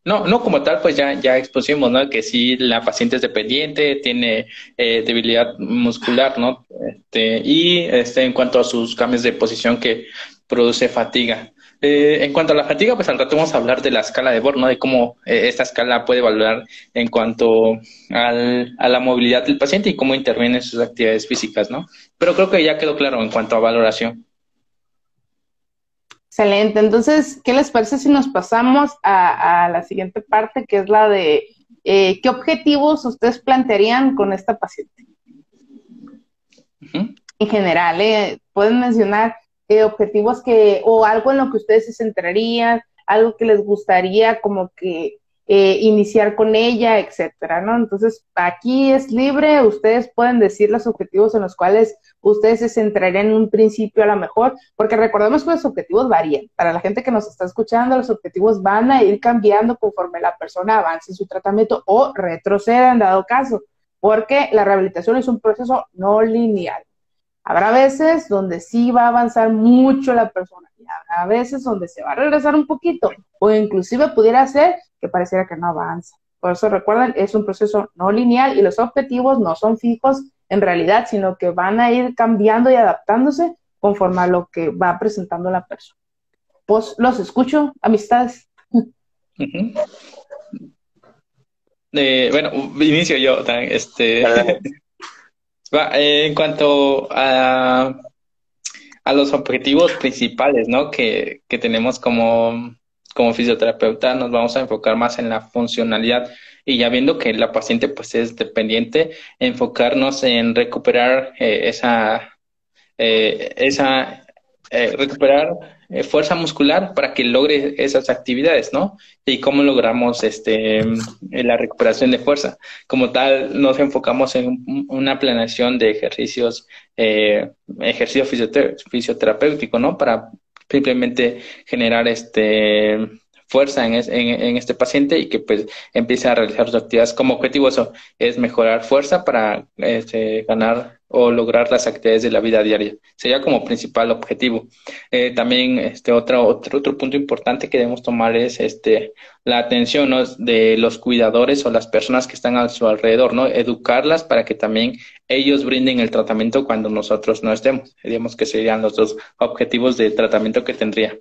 no, no como tal, pues ya, ya expusimos, ¿no? Que si la paciente es dependiente, tiene eh, debilidad muscular, ¿no? Este, y este, en cuanto a sus cambios de posición que produce fatiga. Eh, en cuanto a la fatiga, pues al rato vamos a hablar de la escala de Born, ¿no? De cómo eh, esta escala puede valorar en cuanto al, a la movilidad del paciente y cómo interviene en sus actividades físicas, ¿no? Pero creo que ya quedó claro en cuanto a valoración. Excelente. Entonces, ¿qué les parece si nos pasamos a, la siguiente parte, que es la de eh, qué objetivos ustedes plantearían con esta paciente? En general, ¿eh? pueden mencionar eh, objetivos que, o algo en lo que ustedes se centrarían, algo que les gustaría como que eh, iniciar con ella, etcétera, ¿no? Entonces, aquí es libre, ustedes pueden decir los objetivos en los cuales ustedes se centrarían en un principio a lo mejor, porque recordemos que los objetivos varían. Para la gente que nos está escuchando, los objetivos van a ir cambiando conforme la persona avance en su tratamiento o retroceda en dado caso, porque la rehabilitación es un proceso no lineal. Habrá veces donde sí va a avanzar mucho la persona y habrá veces donde se va a regresar un poquito o inclusive pudiera ser que pareciera que no avanza. Por eso recuerden, es un proceso no lineal y los objetivos no son fijos en realidad, sino que van a ir cambiando y adaptándose conforme a lo que va presentando la persona. Pues los escucho, amistades. Eh, bueno, inicio yo. Este, en cuanto a, los objetivos principales, ¿no? Que, que tenemos como, como fisioterapeuta, nos vamos a enfocar más en la funcionalidad y ya viendo que la paciente pues es dependiente, enfocarnos en recuperar eh, esa, eh, esa eh, recuperar eh, fuerza muscular para que logre esas actividades, ¿no? Y cómo logramos este, la recuperación de fuerza. Como tal, nos enfocamos en una planeación de ejercicios, eh, ejercicio fisioterapéutico, ¿no? Para simplemente generar este fuerza en, en, este paciente y que pues empiece a realizar sus actividades. Como objetivo eso es mejorar fuerza para este, ganar o lograr las actividades de la vida diaria. Sería como principal objetivo. Eh, también este otro, otro, otro punto importante que debemos tomar es este la atención de los cuidadores o las personas que están a su alrededor, ¿no? Educarlas para que también ellos brinden el tratamiento cuando nosotros no estemos. Digamos que serían los dos objetivos de tratamiento que tendría.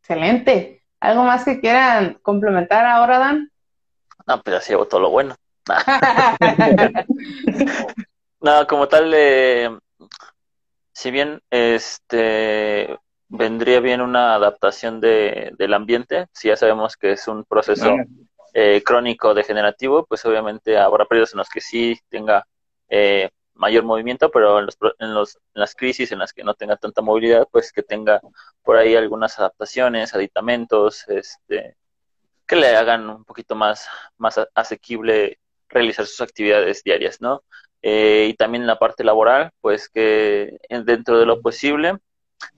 Excelente. ¿Algo más que quieran complementar ahora, Dan? No, pues así llevo todo lo bueno. No, como tal, eh, si bien este vendría bien una adaptación de, del ambiente, si ya sabemos que es un proceso eh, crónico degenerativo, pues obviamente habrá periodos en los que sí tenga eh, mayor movimiento, pero en, los, en, los, en las crisis en las que no tenga tanta movilidad, pues que tenga por ahí algunas adaptaciones, aditamentos, este, que le hagan un poquito más, más asequible realizar sus actividades diarias, ¿no? Eh, y también la parte laboral, pues que dentro de lo posible,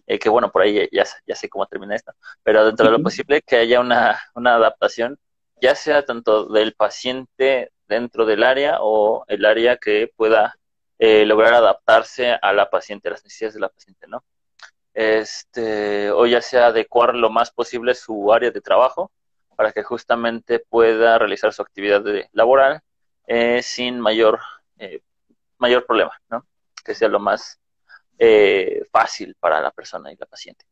eh, que bueno, por ahí ya, ya, sé cómo termina esto, pero dentro de lo posible que haya una, una adaptación, ya sea tanto del paciente dentro del área o el área que pueda eh, lograr adaptarse a la paciente, a las necesidades de la paciente, ¿no? Este, o ya sea adecuar lo más posible su área de trabajo para que justamente pueda realizar su actividad laboral eh, sin mayor, eh, mayor problema, ¿no? Que sea lo más fácil para la persona y la paciente.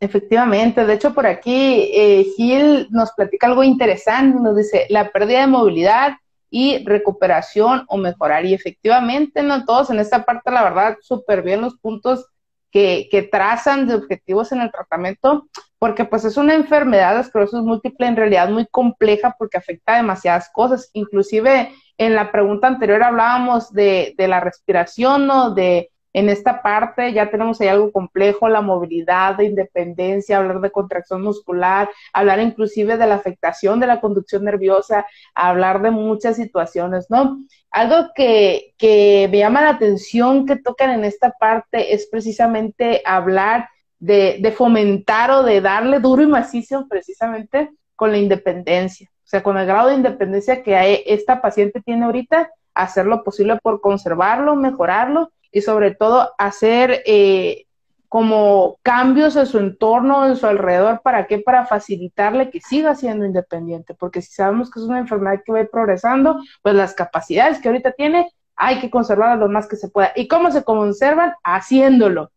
Efectivamente, de hecho por aquí Gil nos platica algo interesante, nos dice, la pérdida de movilidad y recuperación o mejorar. Y efectivamente, no todos en esta parte, la verdad, súper bien los puntos que, que, trazan de objetivos en el tratamiento, porque pues es una enfermedad de esclerosis múltiple en realidad muy compleja porque afecta a demasiadas cosas. Inclusive en la pregunta anterior hablábamos de, de la respiración, ¿no? De en esta parte ya tenemos ahí algo complejo, la movilidad, de independencia, hablar de contracción muscular, hablar inclusive de la afectación de la conducción nerviosa, hablar de muchas situaciones, ¿no? Algo que, que me llama la atención que tocan en esta parte es precisamente hablar de, de fomentar o de darle duro y macizo precisamente con la independencia. O sea, con el grado de independencia que esta paciente tiene ahorita, hacer lo posible por conservarlo, mejorarlo y sobre todo hacer eh, como cambios en su entorno, en su alrededor, ¿para qué? Para facilitarle que siga siendo independiente, porque si sabemos que es una enfermedad que va progresando, pues las capacidades que ahorita tiene hay que conservarlas lo más que se pueda. ¿Y cómo se conservan? Haciéndolo.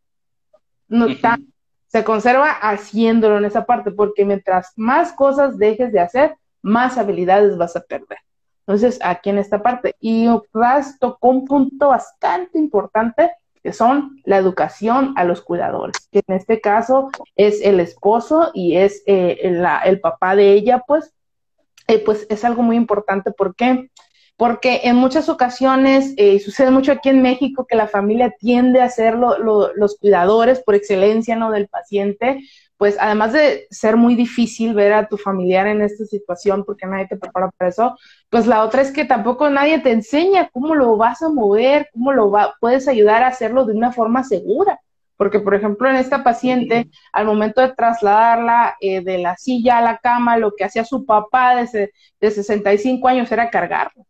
No, se conserva haciéndolo en esa parte, porque mientras más cosas dejes de hacer, más habilidades vas a perder. Entonces, aquí en esta parte. Y Ras tocó un punto bastante importante que son la educación a los cuidadores, que en este caso es el esposo y es eh, el, papá de ella, pues, eh, pues es algo muy importante. ¿Por qué? Porque en muchas ocasiones, eh, y sucede mucho aquí en México, que la familia tiende a ser los cuidadores por excelencia, ¿no? Del paciente, pues además de ser muy difícil ver a tu familiar en esta situación porque nadie te prepara para eso, pues la otra es que tampoco nadie te enseña cómo lo vas a mover, cómo lo va, puedes ayudar a hacerlo de una forma segura. Porque, por ejemplo, en esta paciente, al momento de trasladarla eh, de la silla a la cama, lo que hacía su papá de, de 65 años era cargarla.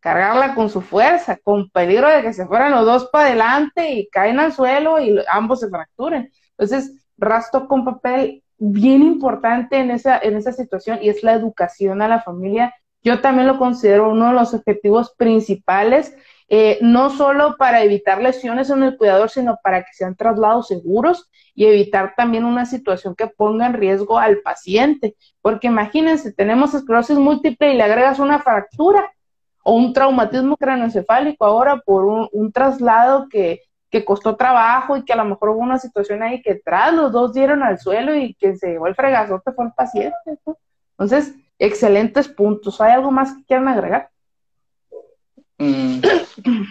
Cargarla con su fuerza, con peligro de que se fueran los dos para adelante y caen al suelo y ambos se fracturen. Entonces, rastro con papel bien importante en esa, en esa situación y es la educación a la familia. Yo también lo considero uno de los objetivos principales, eh, no solo para evitar lesiones en el cuidador, sino para que sean traslados seguros y evitar también una situación que ponga en riesgo al paciente. Porque imagínense, tenemos esclerosis múltiple y le agregas una fractura o un traumatismo craneoencefálico ahora por un traslado que, que costó trabajo y que a lo mejor hubo una situación ahí que tras los dos dieron al suelo y quien se llevó el fregazote fue el paciente. Entonces, excelentes puntos. ¿Hay algo más que quieran agregar? Mm.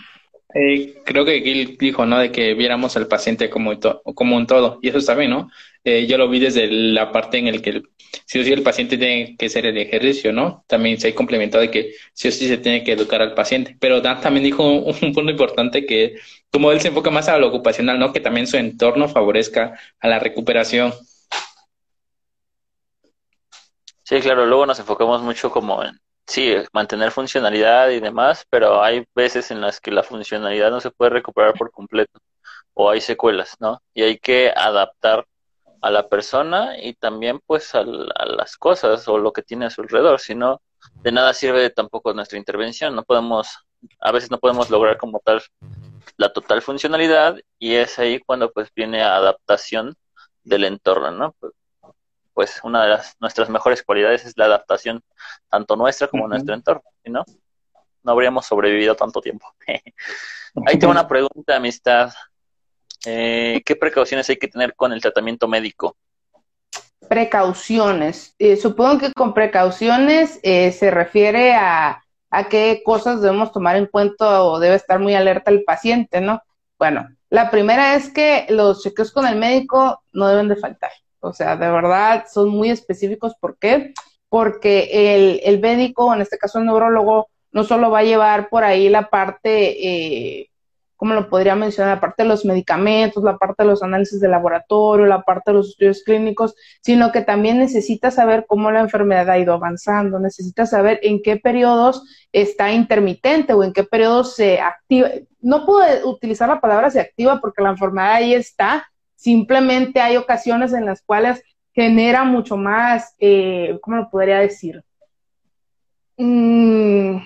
Eh, creo que Gil dijo, ¿no? De que viéramos al paciente como, como un todo. Y eso está bien, ¿no? Eh, yo lo vi desde la parte en el que el, sí o sí el paciente tiene que ser el ejercicio, ¿no? También se ha complementado de que sí o sí se tiene que educar al paciente. Pero Dan también dijo un, punto importante que como él se enfoca más a lo ocupacional, ¿no? Que también su entorno favorezca a la recuperación. Sí, claro, luego nos enfocamos mucho como en sí, mantener funcionalidad y demás, pero hay veces en las que la funcionalidad no se puede recuperar por completo o hay secuelas, ¿no? Y hay que adaptar a la persona y también pues a, las cosas o lo que tiene a su alrededor, si no, de nada sirve tampoco nuestra intervención, no podemos, a veces no podemos lograr como tal la total funcionalidad y es ahí cuando pues viene adaptación del entorno, ¿no? Pues, pues una de las, nuestras mejores cualidades es la adaptación, tanto nuestra como nuestro entorno, no, no habríamos sobrevivido tanto tiempo. Ahí tengo una pregunta, amistad. Eh, ¿Qué precauciones hay que tener con el tratamiento médico? Precauciones. Eh, supongo que con precauciones eh, se refiere a, a qué cosas debemos tomar en cuenta o debe estar muy alerta el paciente, ¿no? Bueno, la primera es que los chequeos con el médico no deben de faltar. O sea, de verdad son muy específicos. ¿Por qué? Porque el, el médico, en este caso el neurólogo, no solo va a llevar por ahí la parte, eh, ¿cómo lo podría mencionar? La parte de los medicamentos, la parte de los análisis de laboratorio, la parte de los estudios clínicos, sino que también necesita saber cómo la enfermedad ha ido avanzando, necesita saber en qué periodos está intermitente o en qué periodos se activa. No puedo utilizar la palabra se activa porque la enfermedad ahí está, Simplemente hay ocasiones en las cuales genera mucho más, eh, ¿cómo lo podría decir? Mm,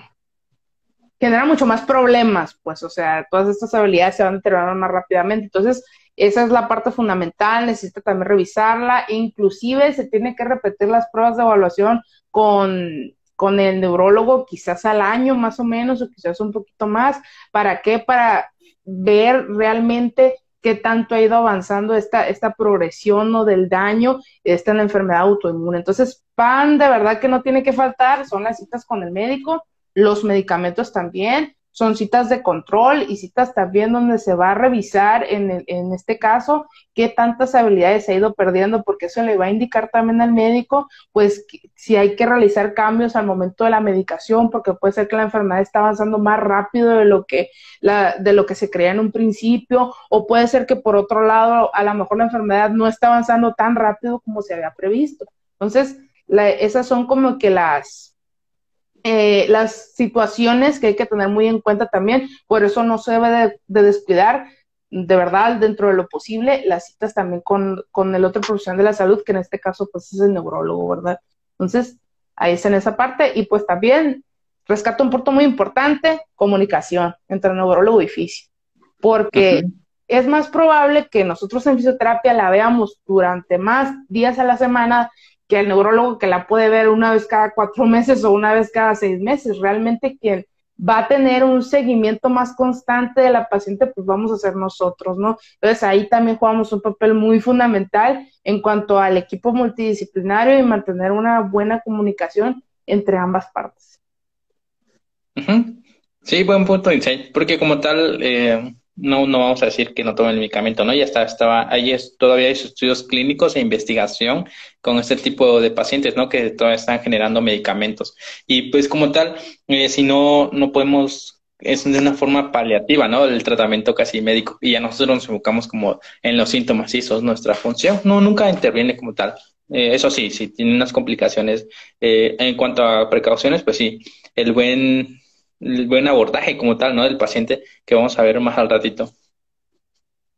genera mucho más problemas, pues, o sea, todas estas habilidades se van deteriorando más rápidamente. Entonces, esa es la parte fundamental, necesita también revisarla, e inclusive se tiene que repetir las pruebas de evaluación con, con el neurólogo quizás al año más o menos, o quizás un poquito más. ¿Para qué? Para ver realmente qué tanto ha ido avanzando esta, esta progresión ¿no? del daño, esta en la enfermedad autoinmune. Entonces, pan de verdad que no tiene que faltar, son las citas con el médico, los medicamentos también, son citas de control y citas también donde se va a revisar en, en este caso qué tantas habilidades se ha ido perdiendo, porque eso le va a indicar también al médico, pues si hay que realizar cambios al momento de la medicación, porque puede ser que la enfermedad está avanzando más rápido de lo que, la, de lo que se creía en un principio, o puede ser que por otro lado, a lo mejor la enfermedad no está avanzando tan rápido como se había previsto. Entonces, esas son como que las, eh, las situaciones que hay que tener muy en cuenta también, por eso no se debe de, descuidar de verdad dentro de lo posible las citas también con, con el otro profesional de la salud, que en este caso pues es el neurólogo, ¿verdad? Entonces, ahí está en esa parte. Y pues también rescato un punto muy importante, comunicación entre neurólogo y fisio, porque es más probable que nosotros en fisioterapia la veamos durante más días a la semana que el neurólogo que la puede ver una vez cada cuatro meses o una vez cada seis meses. Realmente quien va a tener un seguimiento más constante de la paciente, pues vamos a ser nosotros, ¿no? Entonces ahí también jugamos un papel muy fundamental en cuanto al equipo multidisciplinario y mantener una buena comunicación entre ambas partes. Sí, buen punto, porque como tal, eh, no, no vamos a decir que no tomen el medicamento, ¿no? Ya está, estaba, ahí es, todavía hay estudios clínicos e investigación con este tipo de pacientes, ¿no? Que todavía están generando medicamentos. Y pues como tal, eh, si no, no podemos, es de una forma paliativa, ¿no? El tratamiento casi médico. Y ya nosotros nos enfocamos como en los síntomas y eso es nuestra función. No, nunca interviene como tal. Eh, eso sí, si tiene unas complicaciones eh, en cuanto a precauciones, pues sí, el buen el buen abordaje como tal, ¿no? Del paciente que vamos a ver más al ratito.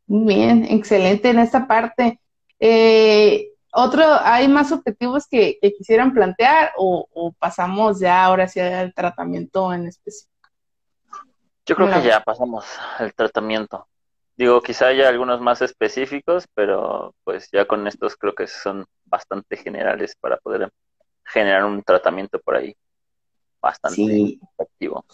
Bien, excelente en esta parte. Eh, otro, ¿hay más objetivos que, quisieran plantear o, pasamos ya ahora hacia el tratamiento en específico? Yo creo que ya pasamos al tratamiento. Digo, quizá haya algunos más específicos, pero pues ya con estos creo que son bastante generales para poder generar un tratamiento por ahí bastante efectivo.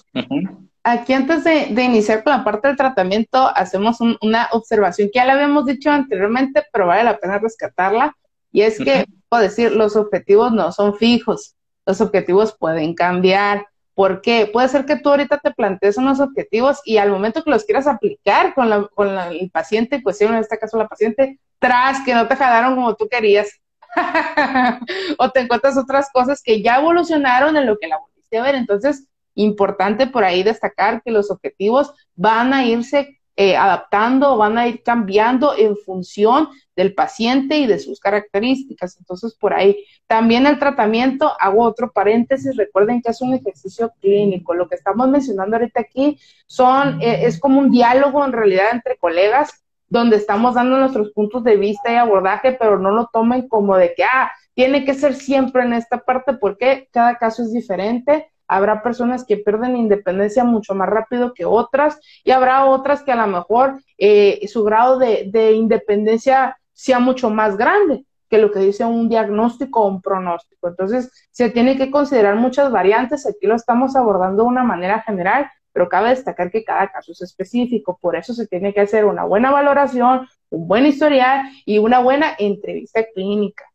Aquí antes de, iniciar con la parte del tratamiento, hacemos una observación que ya le habíamos dicho anteriormente, pero vale la pena rescatarla, y es que, puedo decir, los objetivos no son fijos, los objetivos pueden cambiar. ¿Por qué? Puede ser que tú ahorita te plantees unos objetivos y al momento que los quieras aplicar con, la, con el paciente, pues en este caso la paciente, tras que no te jalaron como tú querías, o te encuentras otras cosas que ya evolucionaron en lo que la ver. Entonces, importante por ahí destacar que los objetivos van a irse eh, adaptando, van a ir cambiando en función del paciente y de sus características. Entonces, por ahí también el tratamiento, hago otro paréntesis, recuerden que es un ejercicio clínico. Lo que estamos mencionando ahorita aquí son, eh, es como un diálogo en realidad entre colegas donde estamos dando nuestros puntos de vista y abordaje, pero no lo tomen como de que, ah, tiene que ser siempre en esta parte porque cada caso es diferente. Habrá personas que pierden independencia mucho más rápido que otras y habrá otras que a lo mejor eh, su grado de, de, independencia sea mucho más grande que lo que dice un diagnóstico o un pronóstico. Entonces, se tiene que considerar muchas variantes. Aquí lo estamos abordando de una manera general, pero cabe destacar que cada caso es específico. Por eso se tiene que hacer una buena valoración, un buen historial y una buena entrevista clínica.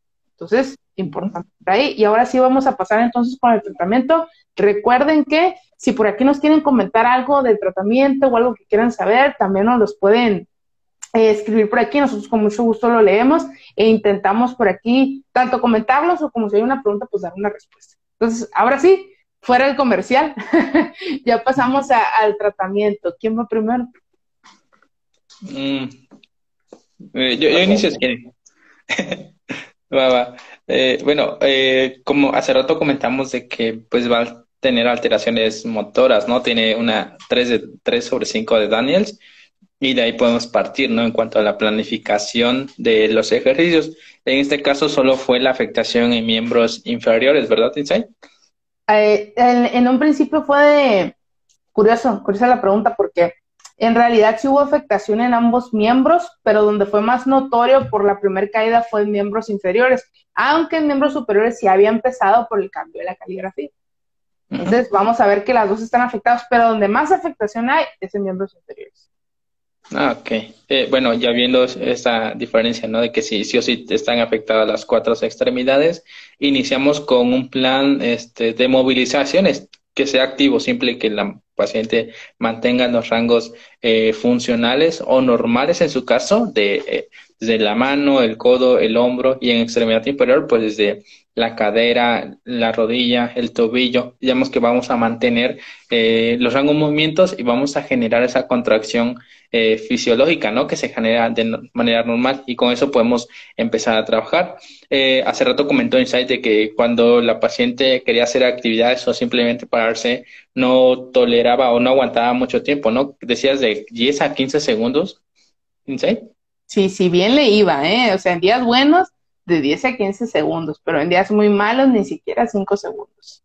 Entonces, importante ahí. Y ahora sí vamos a pasar entonces con el tratamiento. Recuerden que si por aquí nos quieren comentar algo del tratamiento o algo que quieran saber, también nos los pueden eh, escribir por aquí. Nosotros con mucho gusto lo leemos e intentamos por aquí tanto comentarlos o como si hay una pregunta, pues dar una respuesta. Entonces, ahora sí, fuera el comercial, ya pasamos al tratamiento. ¿Quién va primero? Mm. Eh, yo, inicio si Va, va. Eh, bueno, eh, como hace rato comentamos de que pues va a tener alteraciones motoras, ¿no? Tiene una 3, de, 3 sobre 5 de Daniels y de ahí podemos partir, ¿no? En cuanto a la planificación de los ejercicios. En este caso solo fue la afectación en miembros inferiores, ¿verdad, Insay? Eh, en, un principio fue. Curioso, curiosa la pregunta porque en realidad sí hubo afectación en ambos miembros, pero donde fue más notorio por la primera caída fue en miembros inferiores, aunque en miembros superiores sí había empezado por el cambio de la caligrafía. Entonces vamos a ver que las dos están afectadas, pero donde más afectación hay es en miembros inferiores. Ah, ok. Eh, bueno, ya viendo esa diferencia, ¿no? De que sí, sí o sí están afectadas las cuatro extremidades, iniciamos con un plan este, de movilizaciones que sea activo, simple que la paciente mantenga los rangos eh, funcionales o normales en su caso de, eh, desde la mano, el codo, el hombro y en extremidad inferior, pues desde la cadera, la rodilla, el tobillo, digamos que vamos a mantener eh, los rangos movimientos y vamos a generar esa contracción eh, fisiológica, ¿no? Que se genera de manera normal y con eso podemos empezar a trabajar. Eh, hace rato comentó Insight de que cuando la paciente quería hacer actividades o simplemente pararse, no toleraba o no aguantaba mucho tiempo, ¿no? Decías de 10 a 15 segundos, Insight. Sí, sí, bien le iba, ¿eh? O sea, en días buenos de 10 a 15 segundos, pero en días muy malos ni siquiera 5 segundos.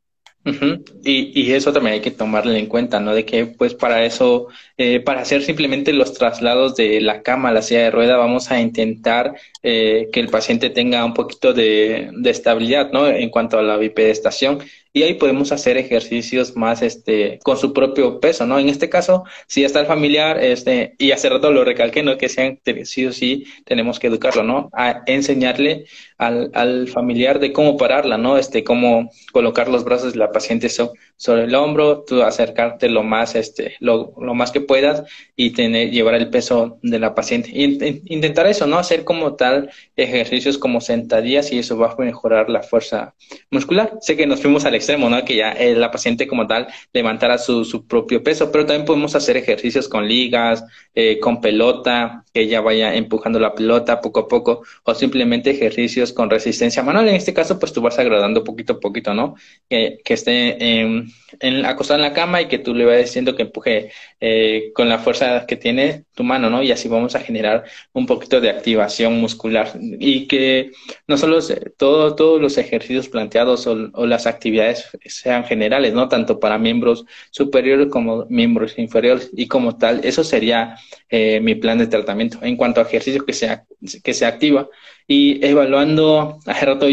y, y, eso también hay que tomarle en cuenta, ¿no? De que pues para eso, eh, para hacer simplemente los traslados de la cama a la silla de rueda, vamos a intentar eh, que el paciente tenga un poquito de, de, estabilidad, ¿no? En cuanto a la bipedestación y ahí podemos hacer ejercicios más este con su propio peso, ¿no? En este caso, si está el familiar, este, y hace rato lo recalqué, ¿no? Que sean sí o sí tenemos que educarlo, ¿no? Enseñarle al, al familiar de cómo pararla, ¿no? Este, cómo colocar los brazos de la paciente sobre el hombro, tú acercarte lo más, este, lo, lo más que puedas y tener, llevar el peso de la paciente. intentar eso, ¿no? Hacer como tal ejercicios como sentadillas y eso va a mejorar la fuerza muscular. Sé que nos fuimos al extremo, ¿no? Que ya eh, la paciente como tal levantara su, su propio peso, pero también podemos hacer ejercicios con ligas, eh, con pelota, que ella vaya empujando la pelota poco a poco, o simplemente ejercicios con resistencia manual. En este caso, pues tú vas agradando poquito a poquito, ¿no? Que, esté en, en, acostada en la cama y que tú le vayas diciendo que empuje eh, con la fuerza que tiene tu mano, ¿no? Y así vamos a generar un poquito de activación muscular y que no solo todo, todos los ejercicios planteados o, las actividades sean generales, ¿no? Tanto para miembros superiores como miembros inferiores y como tal, eso sería eh, mi plan de tratamiento en cuanto a ejercicio que se, que se activa y evaluando, hace rato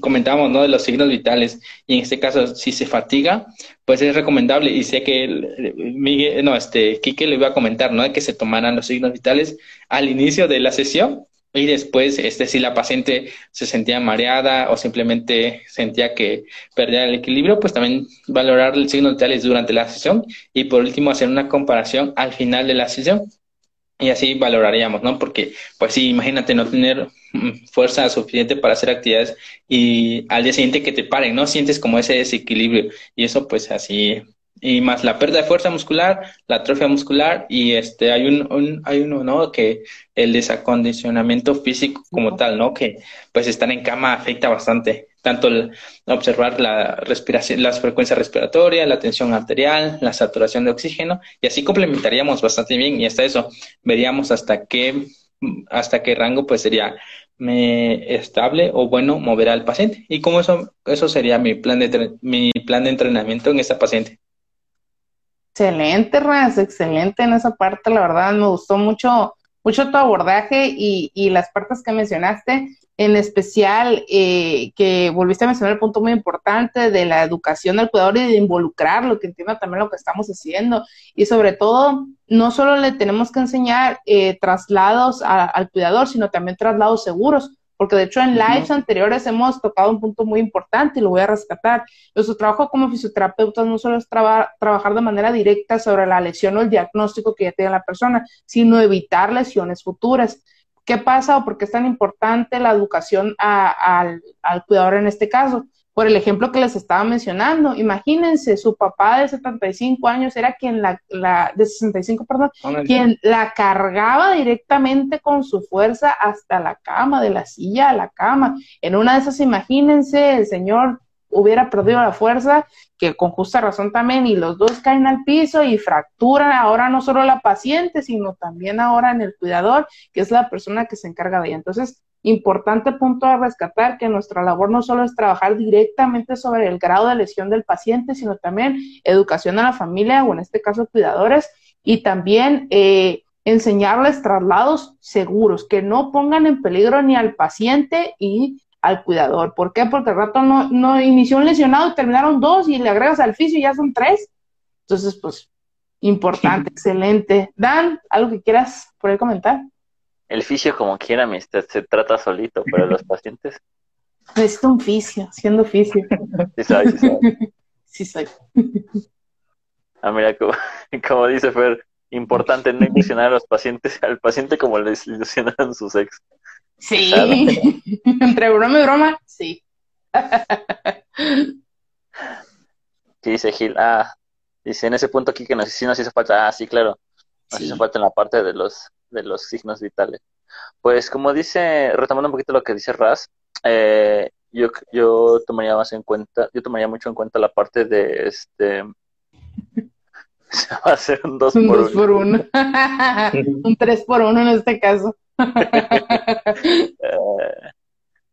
comentábamos, ¿no? De los signos vitales y en este caso, si se fatiga, pues es recomendable y sé que Miguel, no, este, Quique le iba a comentar, ¿no? Que se tomaran los signos vitales al inicio de la sesión y después, este, si la paciente se sentía mareada o simplemente sentía que perdía el equilibrio, pues también valorar el signo vitales durante la sesión y por último hacer una comparación al final de la sesión y así valoraríamos, ¿no? Porque, pues sí, imagínate no tener mm, fuerza suficiente para hacer actividades y al día siguiente que te paren, ¿no? Sientes como ese desequilibrio y eso pues así y más la pérdida de fuerza muscular, la atrofia muscular y este hay un, hay uno, ¿no? Que el desacondicionamiento físico como tal, ¿no? Que pues estar en cama afecta bastante, tanto el, observar la respiración, las frecuencias respiratorias, la tensión arterial, la saturación de oxígeno y así complementaríamos bastante bien y hasta eso veríamos hasta qué hasta qué rango pues sería me, estable o bueno mover al paciente y como eso eso sería mi plan de mi plan de entrenamiento en esta paciente. Excelente, Raz, excelente en esa parte, la verdad me gustó mucho, mucho tu abordaje y, las partes que mencionaste, en especial eh, que volviste a mencionar el punto muy importante de la educación del cuidador y de involucrarlo, que entienda también lo que estamos haciendo. Y sobre todo no solo le tenemos que enseñar eh, traslados al cuidador, sino también traslados seguros porque de hecho en lives anteriores hemos tocado un punto muy importante y lo voy a rescatar. Nuestro trabajo como fisioterapeutas no solo es trabajar de manera directa sobre la lesión o el diagnóstico que ya tiene la persona, sino evitar lesiones futuras. ¿Qué pasa o por qué es tan importante la educación al, al cuidador en este caso? Por el ejemplo que les estaba mencionando. Imagínense, su papá de 75 años era quien la, la de 65, perdón, quien la cargaba directamente con su fuerza hasta la cama, de la silla a la cama. En una de esas, imagínense, el señor hubiera perdido la fuerza, que con justa razón también, y los dos caen al piso y fracturan ahora no solo la paciente, sino también ahora en el cuidador, que es la persona que se encarga de ella. Entonces, Importante punto a rescatar que nuestra labor no solo es trabajar directamente sobre el grado de lesión del paciente, sino también educación a la familia o en este caso cuidadores y también eh, enseñarles traslados seguros, que no pongan en peligro ni al paciente y al cuidador. ¿Por qué? Porque el rato no, no inició un lesionado y terminaron dos y le agregas al fisio y ya son tres. Entonces, pues, importante, excelente. Dan, ¿algo que quieras por ahí comentar? El fisio como quiera, amistad, se trata solito, pero los pacientes... Necesito un fisio, siendo fisio. Sí soy, sí soy. sí soy. Ah, mira, como, dice Fer, importante no ilusionar a los pacientes, al paciente como les ilusionan sus ex. Sí, entre broma y broma, sí. ¿Qué dice Gil? Ah, dice en ese punto aquí que nos, sí nos hizo falta. Ah, sí, claro. Nos hizo falta en la parte de los, de los signos vitales. Pues como dice, retomando un poquito lo que dice Raz, eh, yo, yo tomaría más en cuenta, yo tomaría mucho en cuenta la parte de este se va a hacer un 2 por 1. por uno. un 3 por 1 en este caso.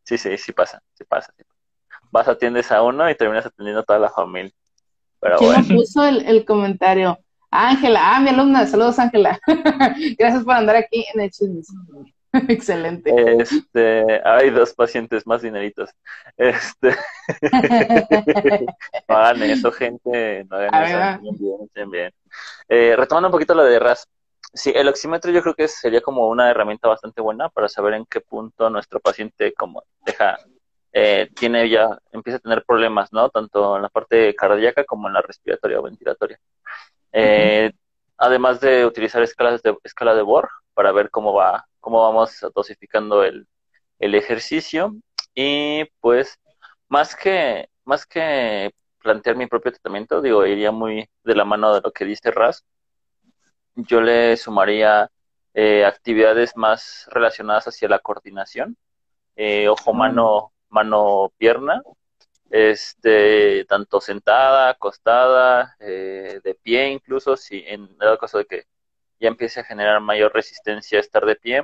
Sí, sí, sí pasa, sí pasa, Vas, atiendes a uno y terminas atendiendo a toda la familia. Pero ¿Quién puso el, el comentario? Ángela, ah, mi alumna, saludos Ángela. Gracias por andar aquí en el chisme. Excelente. Este, hay dos pacientes más dineritos. Este, no hagan eso, gente. No hagan eso. Bien, bien, bien. Eh, retomando un poquito lo de RAS. Sí, el oxímetro yo creo que sería como una herramienta bastante buena para saber en qué punto nuestro paciente como deja, eh, tiene ya, empieza a tener problemas, ¿no? Tanto en la parte cardíaca como en la respiratoria o ventilatoria. Eh, además de utilizar escalas de, escala de Bohr para ver cómo va, cómo vamos dosificando el, el ejercicio. Y pues más que, más que plantear mi propio tratamiento, digo, iría muy de la mano de lo que dice Raz. Yo le sumaría eh, actividades más relacionadas hacia la coordinación, eh, ojo, mano, mano, pierna, este, tanto sentada, acostada, eh, de pie incluso, si en el caso de que ya empiece a generar mayor resistencia a estar de pie,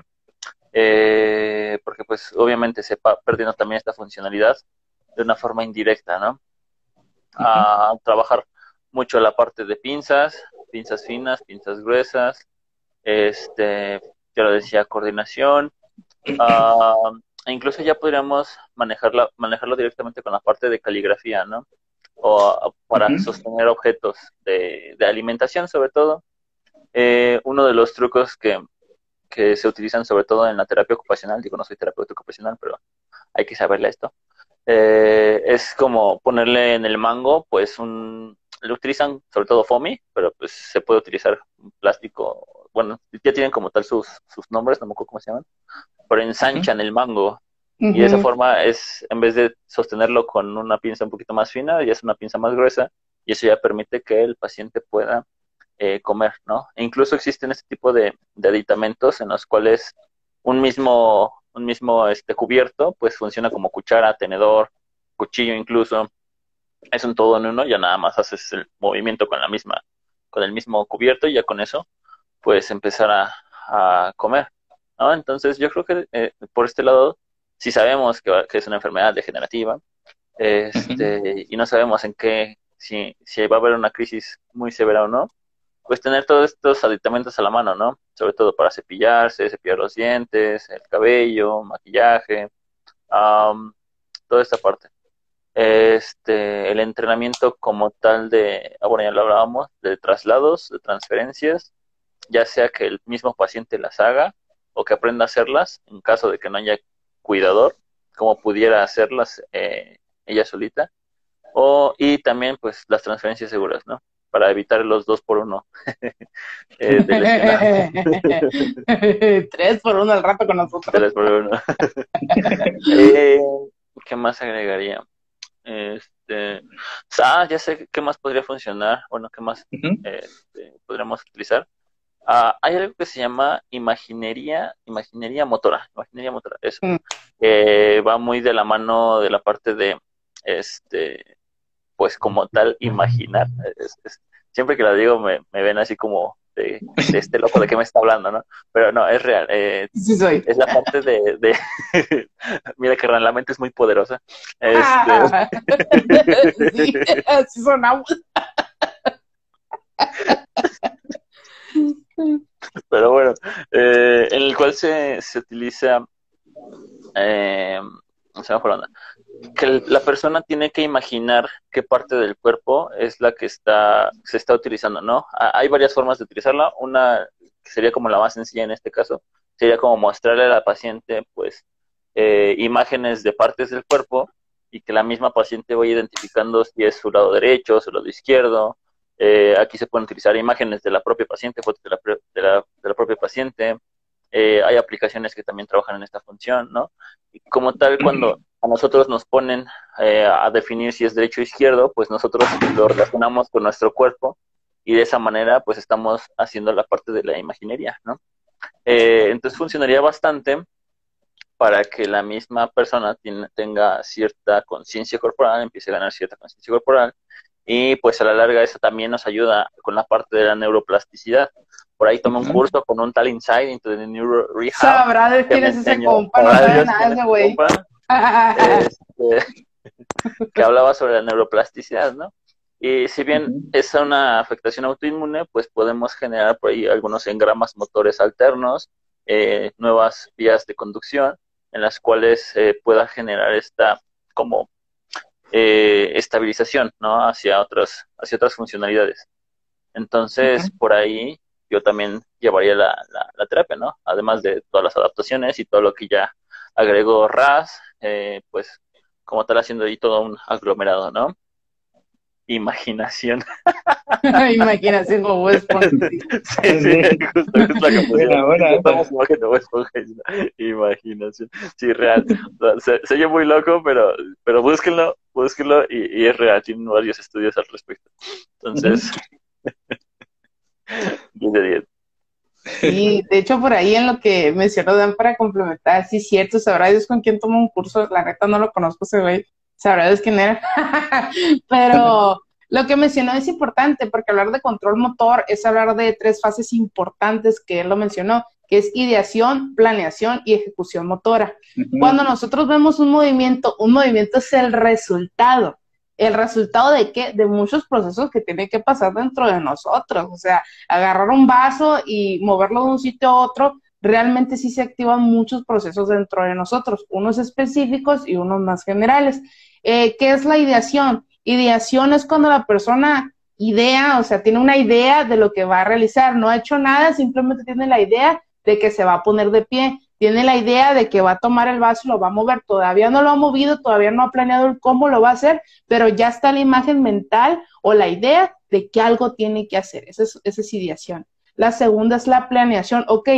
eh, porque pues obviamente se va perdiendo también esta funcionalidad de una forma indirecta, ¿no? A trabajar mucho la parte de pinzas, pinzas finas, pinzas gruesas, este, ya lo decía, coordinación, uh, e incluso ya podríamos manejarla, manejarlo directamente con la parte de caligrafía, ¿no? O para sostener objetos de, alimentación, sobre todo. Eh, uno de los trucos que, se utilizan sobre todo en la terapia ocupacional, digo, no soy terapeuta ocupacional, pero hay que saberle esto, eh, es como ponerle en el mango, pues un, lo utilizan sobre todo foamy, pero pues se puede utilizar un plástico, bueno, ya tienen como tal sus, sus nombres, no me acuerdo cómo se llaman, pero ensanchan el mango. Y de esa forma es, en vez de sostenerlo con una pinza un poquito más fina, ya es una pinza más gruesa y eso ya permite que el paciente pueda eh, comer, ¿no? E incluso existen este tipo de, aditamentos en los cuales un mismo, un mismo este, cubierto pues funciona como cuchara, tenedor, cuchillo incluso. Es un todo en uno, ya nada más haces el movimiento con la misma, con el mismo cubierto y ya con eso puedes empezar a, a comer. ¿No? Entonces yo creo que eh, por este lado, si sabemos que, es una enfermedad degenerativa este, y no sabemos en qué, si, si va a haber una crisis muy severa o no, pues tener todos estos aditamentos a la mano, ¿no? Sobre todo para cepillarse, cepillar los dientes, el cabello, maquillaje, toda esta parte. Este, el entrenamiento como tal de, ah, bueno, ya lo hablábamos, de traslados, de transferencias, ya sea que el mismo paciente las haga o que aprenda a hacerlas en caso de que no haya cuidador, como pudiera hacerlas eh, ella solita. O, y también pues las transferencias seguras, ¿no? Para evitar los dos por uno. eh, Tres por uno al rato con nosotros. Tres por uno. eh, ¿Qué más agregaría? Este, ah, ya sé qué más podría funcionar, bueno, qué más este, podríamos utilizar. Ah, hay algo que se llama imaginería, imaginería motora, imaginería motora, eso, mm. va muy de la mano de la parte de, este, pues como tal, imaginar. siempre que la digo me, ven así como de, este loco de qué me está hablando, ¿no? Pero no, es real. Eh, sí soy. Es la parte de, de mira que la mente es muy poderosa. Este... sí, así sonamos. Pero bueno, eh, en el cual se, se utiliza, eh, se que la persona tiene que imaginar qué parte del cuerpo es la que está, se está utilizando, ¿no? Hay varias formas de utilizarla. Una que sería como la más sencilla en este caso, sería como mostrarle a la paciente, pues, eh, imágenes de partes del cuerpo y que la misma paciente vaya identificando si es su lado derecho, su lado izquierdo, Eh, aquí se pueden utilizar imágenes de la propia paciente, fotos de la, de la, de la propia paciente. Eh, hay aplicaciones que también trabajan en esta función, ¿no? Y como tal, cuando a nosotros nos ponen eh, a definir si es derecho o izquierdo, pues nosotros lo relacionamos con nuestro cuerpo y de esa manera, pues estamos haciendo la parte de la imaginería, ¿no? entonces funcionaría bastante para que la misma persona tenga cierta conciencia corporal, empiece a ganar cierta conciencia corporal, y pues a la larga eso también nos ayuda con la parte de la neuroplasticidad. Por ahí tomé un curso con un tal Insight into the Neuro Rehab. Sabrá de quién es ese compa, no sabe nada güey. Este, que hablaba sobre la neuroplasticidad, ¿no? Y si bien es una afectación autoinmune, pues podemos generar por ahí algunos engramas motores alternos, eh, nuevas vías de conducción, en las cuales eh, pueda generar esta como eh, estabilización ¿no? hacia otras hacia otras funcionalidades. Entonces por ahí yo también llevaría la, la, terapia no además de todas las adaptaciones y todo lo que ya agregó RAS eh, pues como tal haciendo ahí todo un aglomerado no imaginación. imaginación como Esponja. Sí, sí, justo es la Esponja. Imaginación. Sí, real. se, se, oye muy loco, pero, pero búsquenlo, búsquenlo y, y es real. Tienen varios estudios al respecto. Entonces, 10 de 10. Sí, de hecho por ahí en lo que mencionó Dan para complementar, sí cierto, sabrá Dios con quién tomó un curso, la neta no lo conozco ese güey, sabrá Dios quién era. Pero lo que mencionó es importante porque hablar de control motor es hablar de tres fases importantes que él lo mencionó, que es ideación, planeación y ejecución motora. Cuando nosotros vemos un movimiento, un movimiento es el resultado. ¿El resultado de qué? De muchos procesos que tienen que pasar dentro de nosotros. O sea, agarrar un vaso y moverlo de un sitio a otro, realmente sí se activan muchos procesos dentro de nosotros, unos específicos y unos más generales. Eh, ¿Qué es la ideación? Ideación es cuando la persona idea, o sea, tiene una idea de lo que va a realizar, no ha hecho nada, simplemente tiene la idea de que se va a poner de pie, tiene la idea de que va a tomar el vaso y lo va a mover, todavía no lo ha movido, todavía no ha planeado cómo lo va a hacer, pero ya está la imagen mental o la idea de que algo tiene que hacer, esa es, esa es ideación. La segunda es la planeación, ok,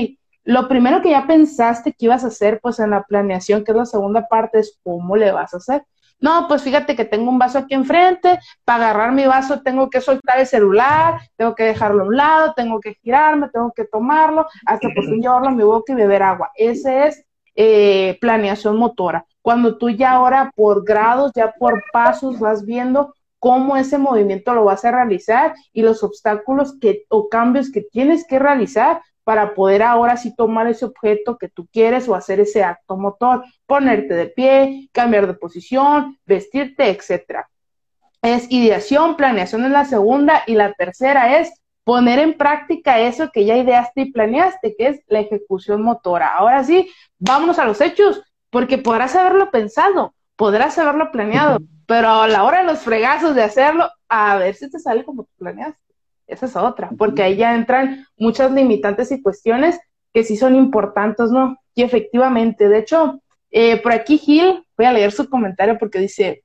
lo primero que ya pensaste que ibas a hacer, pues en la planeación, que es la segunda parte, es cómo le vas a hacer. No, pues fíjate que tengo un vaso aquí enfrente, para agarrar mi vaso tengo que soltar el celular, tengo que dejarlo a un lado, tengo que girarme, tengo que tomarlo, hasta por fin llevarlo a mi boca y beber agua. Ese es eh, planeación motora. Cuando tú ya ahora por grados, ya por pasos vas viendo cómo ese movimiento lo vas a realizar y los obstáculos que, o cambios que tienes que realizar para poder ahora sí tomar ese objeto que tú quieres o hacer ese acto motor, ponerte de pie, cambiar de posición, vestirte, etcétera. Es ideación, planeación en la segunda y la tercera es poner en práctica eso que ya ideaste y planeaste, que es la ejecución motora. Ahora sí, vámonos a los hechos, porque podrás haberlo pensado, podrás haberlo planeado, pero a la hora de los fregazos de hacerlo, a ver si te sale como tú planeaste. Esa es otra, porque ahí ya entran muchas limitantes y cuestiones que sí son importantes, ¿no? Y efectivamente, de hecho, eh, por aquí Gil, voy a leer su comentario porque dice,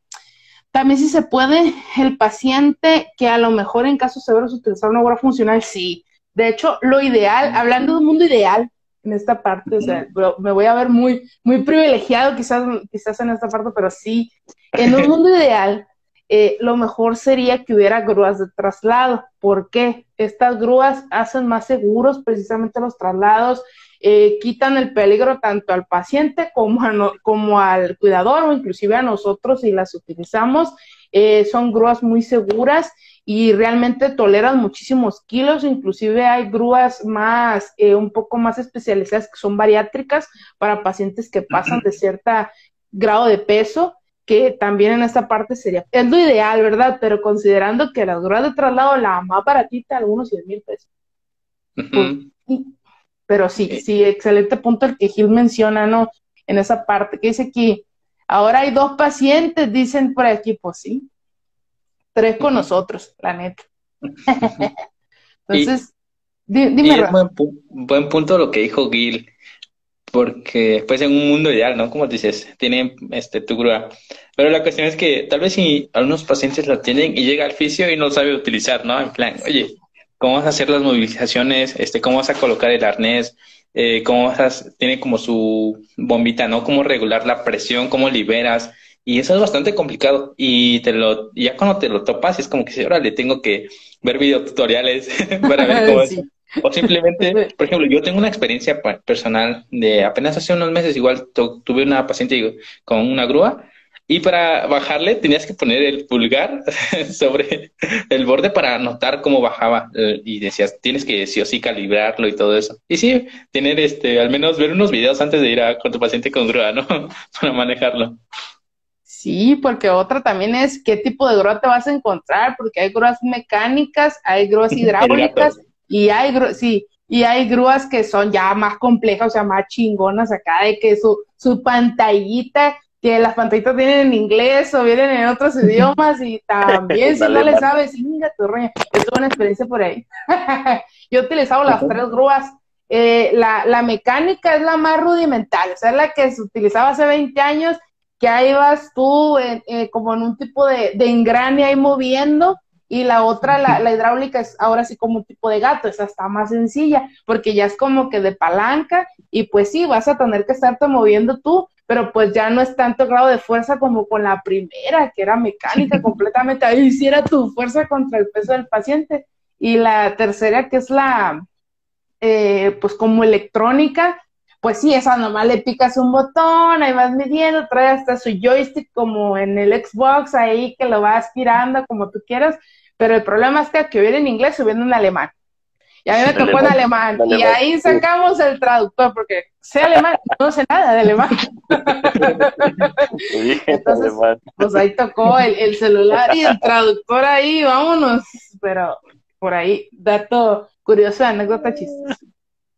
también si se puede, el paciente que a lo mejor en casos severos utilizar una obra funcional, sí. De hecho, lo ideal, hablando de un mundo ideal en esta parte, o sea, me voy a ver muy, muy privilegiado quizás, quizás en esta parte, pero sí, en un mundo ideal, eh, lo mejor sería que hubiera grúas de traslado. ¿Por qué? Estas grúas hacen más seguros precisamente los traslados, eh, quitan el peligro tanto al paciente como, como al cuidador o inclusive a nosotros si las utilizamos. Eh, son grúas muy seguras y realmente toleran muchísimos kilos, inclusive hay grúas más, un poco más especializadas que son bariátricas para pacientes que pasan de cierto grado de peso que también en esta parte sería, es lo ideal, ¿verdad? Pero considerando que la dura de traslado, la más baratita, algunos 100 mil pesos. Pues, pero sí, eh. sí, excelente punto el que Gil menciona, ¿no? En esa parte, que dice aquí, ahora hay dos pacientes, dicen por aquí, pues sí, tres con nosotros, la neta. Entonces, dime. buen, buen punto lo que dijo Gil porque pues en un mundo ideal, ¿no? Como dices, tienen este, tu grúa. Pero la cuestión es que tal vez si algunos pacientes la tienen y llega al fisio y no sabe utilizar, ¿no? En plan, oye, ¿cómo vas a hacer las movilizaciones? Este, ¿Cómo vas a colocar el arnés? Eh, ¿Cómo vas a, tiene como su bombita, ¿no? ¿Cómo regular la presión? ¿Cómo liberas? Y eso es bastante complicado. Y te lo, ya cuando te lo topas, es como que, ahora le tengo que ver videotutoriales para ver cómo es. O simplemente, por ejemplo, yo tengo una experiencia personal de apenas hace unos meses, igual tuve una paciente con una grúa y para bajarle tenías que poner el pulgar sobre el borde para notar cómo bajaba eh, y decías, tienes que sí o sí calibrarlo y todo eso. Y sí, tener este, al menos ver unos videos antes de ir a, con tu paciente con grúa, ¿no? para manejarlo. Sí, porque otra también es qué tipo de grúa te vas a encontrar, porque hay grúas mecánicas, hay grúas hidráulicas y hay, sí, y hay grúas que son ya más complejas, o sea, más chingonas acá, de que su, su pantallita, que las pantallitas vienen en inglés o vienen en otros idiomas y también si no le sabes, mira tu rollo. Es una experiencia por ahí. Yo he utilizado las tres grúas. Eh, la, la mecánica es la más rudimentaria, o sea, es la que se utilizaba hace 20 años, que ahí vas tú eh, como en un tipo de, de engrane ahí moviendo y la otra, la, la, hidráulica, es ahora sí como un tipo de gato, esa está más sencilla, porque ya es como que de palanca, y pues sí, vas a tener que estarte moviendo tú, pero pues ya no es tanto grado de fuerza como con la primera, que era mecánica completamente, ahí hiciera tu fuerza contra el peso del paciente. Y la tercera, que es la, eh, pues como electrónica, pues sí, esa nomás le picas un botón, ahí vas midiendo, trae hasta su joystick como en el Xbox ahí que lo va aspirando como tú quieras, pero el problema es que que viene en inglés o viene en alemán. Y a mí me tocó en alemán, y ahí sacamos el traductor, porque sé alemán, no sé nada de alemán. Entonces, pues ahí tocó el, el celular y el traductor ahí, vámonos, pero por ahí, dato curioso, anécdota chistosa.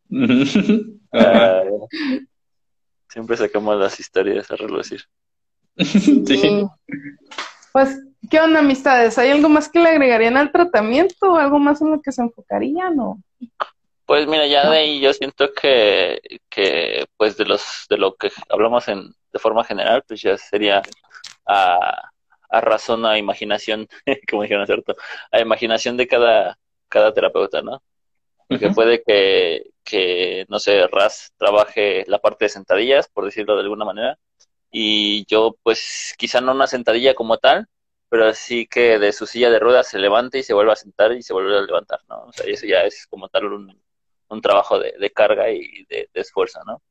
siempre sacamos las historias a relucir. Sí. Pues, ¿qué onda, amistades? ¿Hay algo más que le agregarían al tratamiento o algo más en lo que se enfocarían o...? Pues mira, ya de ahí yo siento que, que pues de los de lo que hablamos en de forma general, pues ya sería a, a razón, a imaginación, como dijeron, ¿cierto? A imaginación de cada, cada terapeuta, ¿no? Porque puede que, que, no sé, Raz trabaje la parte de sentadillas, por decirlo de alguna manera, y yo, pues, quizá no una sentadilla como tal, pero sí que de su silla de ruedas se levante y se vuelva a sentar y se vuelve a levantar, ¿no? O sea, eso ya es como tal un, un trabajo de, de, carga y de, esfuerzo, ¿no?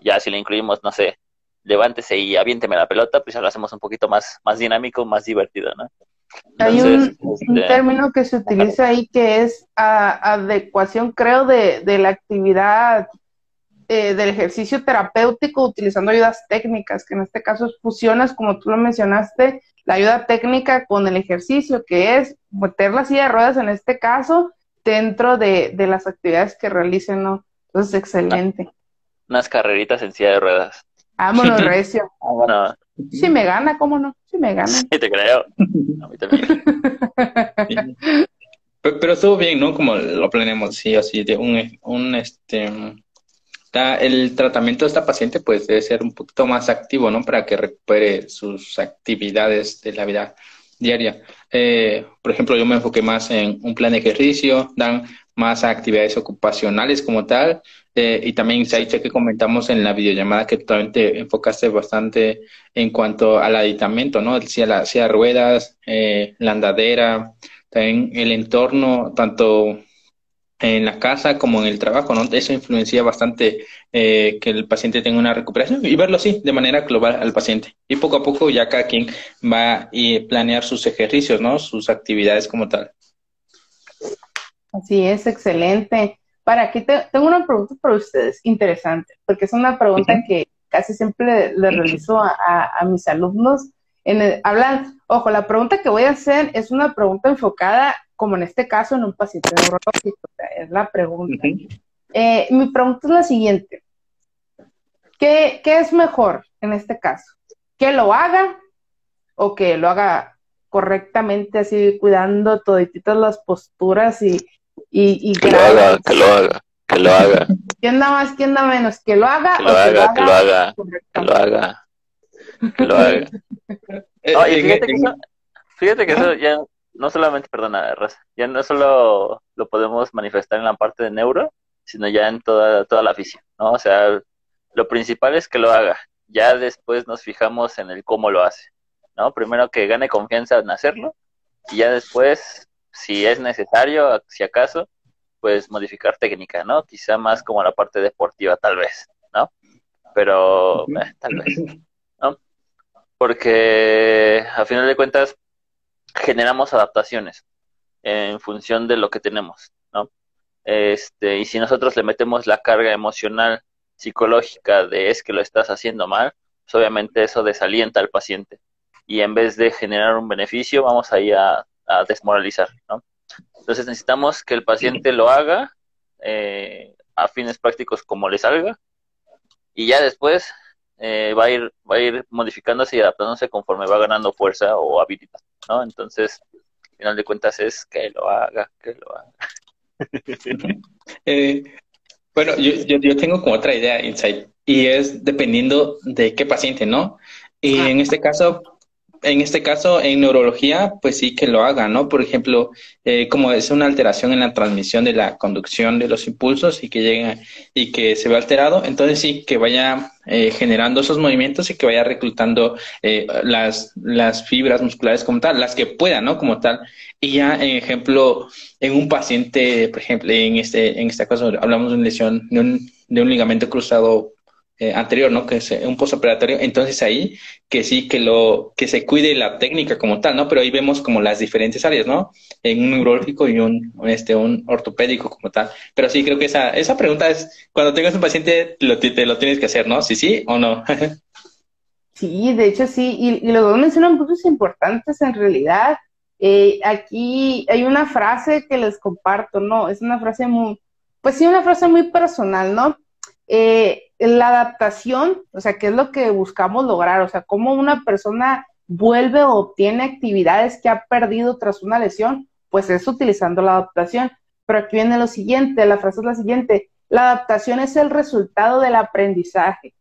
Ya si le incluimos, no sé, levántese y aviénteme la pelota, pues ya lo hacemos un poquito más, más dinámico, más divertido, ¿no? Hay un, este, término que se utiliza ahí que es adecuación, creo, de, de la actividad eh, del ejercicio terapéutico utilizando ayudas técnicas, que en este caso fusionas, como tú lo mencionaste, la ayuda técnica con el ejercicio, que es meter la silla de ruedas en este caso dentro de, de las actividades que realicen, ¿no? Entonces, excelente. Unas carreritas en silla de ruedas. Vámonos, Recio. Vámonos. Si me gana, ¿cómo no? Si me gana. Sí, te creo. A mí también. pero, estuvo bien, ¿no? Como lo planeamos, sí, así, de un, un este, el tratamiento de esta paciente pues debe ser un poquito más activo, ¿no? Para que recupere sus actividades de la vida diaria. Eh, por ejemplo, yo me enfoqué más en un plan de ejercicio, dan más actividades ocupacionales como tal, eh, y también Saiche que comentamos en la videollamada que tú te enfocaste bastante en cuanto al aditamento, ¿no? Decía la ruedas, eh, la andadera, también el entorno, tanto en la casa como en el trabajo, ¿no? Eso influencia bastante eh, que el paciente tenga una recuperación y verlo así, de manera global al paciente. Y poco a poco ya cada quien va a planear sus ejercicios, ¿no? Sus actividades como tal. Así es, excelente. Para aquí tengo una pregunta para ustedes, interesante, porque es una pregunta que casi siempre le, realizo a, mis alumnos. En hablan, ojo, la pregunta que voy a hacer es una pregunta enfocada como en este caso, en un paciente neurológico? Es la pregunta. Eh, mi pregunta es la siguiente. ¿Qué, ¿Qué, es mejor en este caso? ¿Que lo haga o que lo haga correctamente, así cuidando todititas las posturas y... y, que lo haga, que lo haga, que lo haga. ¿Quién da más, quién da menos? ¿Que lo haga? Que lo, haga, que lo haga, que lo haga, que lo haga. fíjate, que eso, fíjate que eso ya no solamente, perdona, Raza, ya no solo lo podemos manifestar en la parte de neuro, sino ya en toda, toda la física, ¿no? O sea, lo principal es que lo haga, ya después nos fijamos en el cómo lo hace, ¿no? Primero que gane confianza en hacerlo, y ya después, si es necesario, si acaso, pues modificar técnica, ¿no? Quizá más como la parte deportiva, tal vez, ¿no? Pero eh, tal vez, ¿no? Porque a final de cuentas generamos adaptaciones en función de lo que tenemos, ¿no? Este, y si nosotros le metemos la carga emocional, psicológica de es que lo estás haciendo mal, pues obviamente eso desalienta al paciente. Y en vez de generar un beneficio, vamos ahí a, a desmoralizar, ¿no? Entonces necesitamos que el paciente lo haga eh, a fines prácticos como le salga y ya después eh, va a ir va a ir modificándose y adaptándose conforme va ganando fuerza o habilidad, ¿no? Entonces, al final de cuentas es que lo haga, que lo haga. Eh, bueno, yo, yo, yo, tengo como otra idea, Insight, y es dependiendo de qué paciente, ¿no? Y en este caso, en este caso, en neurología, pues sí que lo haga, ¿no? Por ejemplo, eh, como es una alteración en la transmisión de la conducción de los impulsos y que llega y que se ve alterado, entonces sí que vaya eh, generando esos movimientos y que vaya reclutando eh, las, las fibras musculares como tal, las que pueda, ¿no? Como tal. Y ya, en ejemplo, en un paciente, por ejemplo, en este, en este caso hablamos de una lesión de un, de un ligamento cruzado eh, anterior, ¿no? Que es un postoperatorio. Entonces ahí que sí que lo que se cuide la técnica como tal, ¿no? Pero ahí vemos como las diferentes áreas, ¿no? En un neurológico y un este un ortopédico como tal. Pero sí creo que esa esa pregunta es cuando tengas un paciente lo, te lo tienes que hacer, ¿no? Sí, sí o no. sí, de hecho sí. Y, y dos mencionan puntos importantes en realidad. Eh, aquí hay una frase que les comparto, ¿no? Es una frase muy, pues sí, una frase muy personal, ¿no? Eh, la adaptación, o sea, ¿qué es lo que buscamos lograr? O sea, cómo una persona vuelve o obtiene actividades que ha perdido tras una lesión, pues es utilizando la adaptación. Pero aquí viene lo siguiente, la frase es la siguiente, la adaptación es el resultado del aprendizaje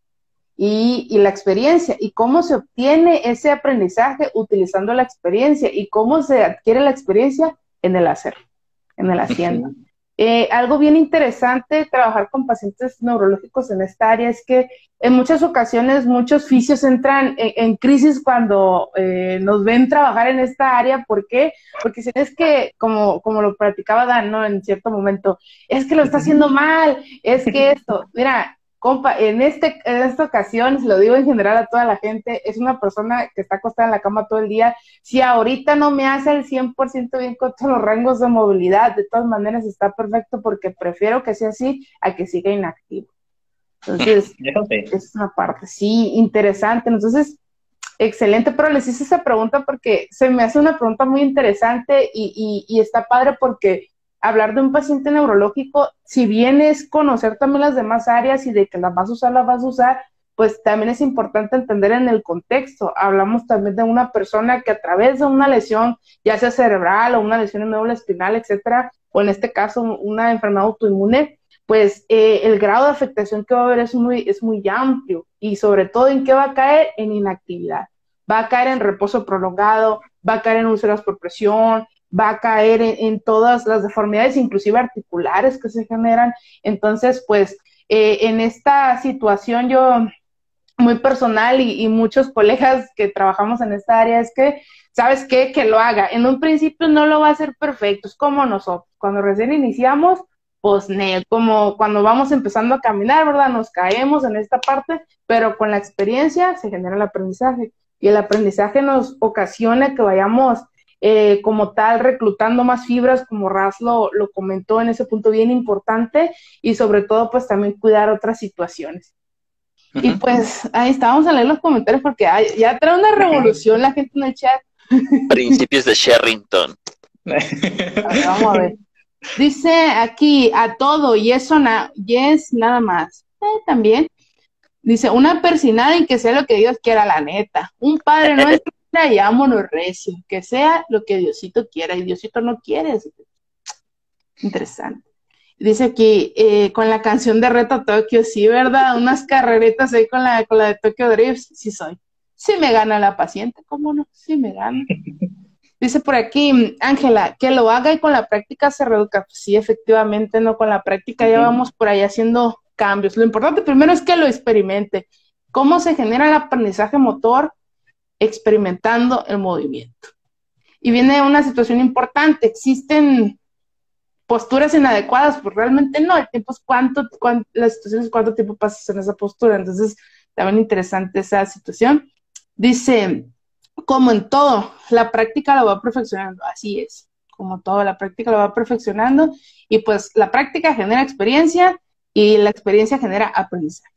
y, y la experiencia. ¿Y cómo se obtiene ese aprendizaje utilizando la experiencia? ¿Y cómo se adquiere la experiencia? En el hacer, en el haciendo. Eh, algo bien interesante trabajar con pacientes neurológicos en esta área es que en muchas ocasiones muchos fisios entran en, crisis cuando eh, nos ven trabajar en esta área. ¿Por qué? Porque si es que, como, como lo practicaba Dan, ¿no? En cierto momento, es que lo está haciendo mal, es que esto, mira, Compa, en, este, en esta ocasión, se lo digo en general a toda la gente, es una persona que está acostada en la cama todo el día. Si ahorita no me hace el 100% bien con todos los rangos de movilidad, de todas maneras está perfecto porque prefiero que sea así a que siga inactivo. Entonces, es una parte, sí, interesante. Entonces, excelente, pero les hice esa pregunta porque se me hace una pregunta muy interesante y, y, y está padre porque hablar de un paciente neurológico, si bien es conocer también las demás áreas y de que las vas a usar, las vas a usar, pues también es importante entender en el contexto. Hablamos también de una persona que a través de una lesión, ya sea cerebral o una lesión en médula espinal, etcétera, o en este caso una enfermedad autoinmune, pues eh, el grado de afectación que va a haber es muy, es muy amplio y sobre todo en qué va a caer en inactividad. Va a caer en reposo prolongado, va a caer en úlceras por presión, va a caer en, todas las deformidades, inclusive articulares que se generan. Entonces, pues, eh, en esta situación yo, muy personal y, muchos colegas que trabajamos en esta área, es que, ¿sabes qué? Que lo haga. En un principio no lo va a hacer perfecto, es como nosotros. Cuando recién iniciamos, pues, como cuando vamos empezando a caminar, ¿verdad? Nos caemos en esta parte, pero con la experiencia se genera el aprendizaje. Y el aprendizaje nos ocasiona que vayamos eh, como tal reclutando más fibras, como Raz lo, comentó en ese punto bien importante, y sobre todo pues también cuidar otras situaciones. Y pues ahí estábamos a leer los comentarios porque ya trae una revolución la gente en el chat. Principios de Sherrington. vamos a ver. Dice aquí a todo y eso na yes nada más. Eh, también. Dice una persinada y que sea lo que Dios quiera, la neta. Un padre nuestro y vámonos recio, que sea lo que Diosito quiera, y Diosito no quiere. Interesante. Dice aquí, eh, con la canción de Reto Tokio, sí, ¿verdad? Unas carreritas ahí con la, con la de Tokyo Drift, sí soy. Sí me gana la paciente, ¿cómo no? Sí me gana. Dice por aquí, Ángela, que lo haga y con la práctica se reduzca. Pues sí, efectivamente, no con la práctica ya vamos por ahí haciendo cambios. Lo importante primero es que lo experimente. ¿Cómo se genera el aprendizaje motor? Experimentando el movimiento. Y viene una situación importante. Existen posturas inadecuadas, pues realmente no, el tiempo es cuánto, cuánto la situación es cuánto tiempo pasas en esa postura, entonces también interesante esa situación. Dice, como en todo, la práctica lo va perfeccionando, así es, como todo, la práctica lo va perfeccionando y pues la práctica genera experiencia y la experiencia genera aprendizaje.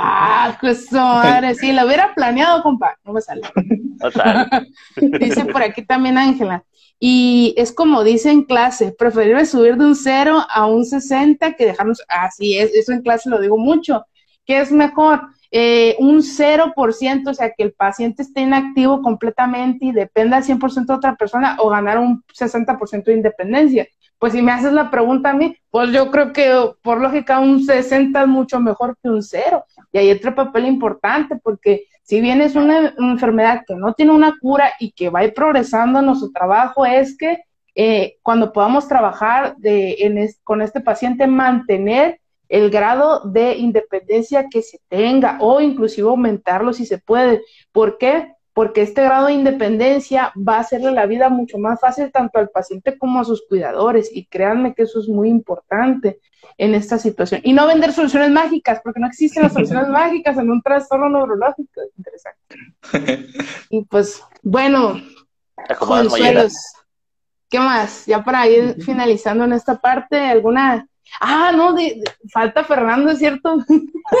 Ah, pues madre, sí, lo hubiera planeado, compa, no me sale. Dice por aquí también Ángela, y es como dice en clase, preferible subir de un 0 a un 60 que dejarnos, así es, eso en clase lo digo mucho. ¿Qué es mejor? Eh, un 0%, o sea, que el paciente esté inactivo completamente y dependa al 100% de otra persona o ganar un 60% de independencia. Pues si me haces la pregunta a mí, pues yo creo que por lógica un 60 es mucho mejor que un 0. Y hay otro papel importante porque si bien es una, enfermedad que no tiene una cura y que va a ir progresando, nuestro trabajo es que eh, cuando podamos trabajar con este paciente, mantener el grado de independencia que se tenga o inclusive aumentarlo si se puede. ¿Por qué? Porque este grado de independencia va a hacerle la vida mucho más fácil tanto al paciente como a sus cuidadores y créanme que eso es muy importante en esta situación. Y no vender soluciones mágicas, porque no existen las soluciones mágicas en un trastorno neurológico. Interesante. y pues, bueno, consuelos. ¿Qué más? Ya para ir finalizando en esta parte, ¿alguna? Ah, no, falta Fernando, ¿es cierto?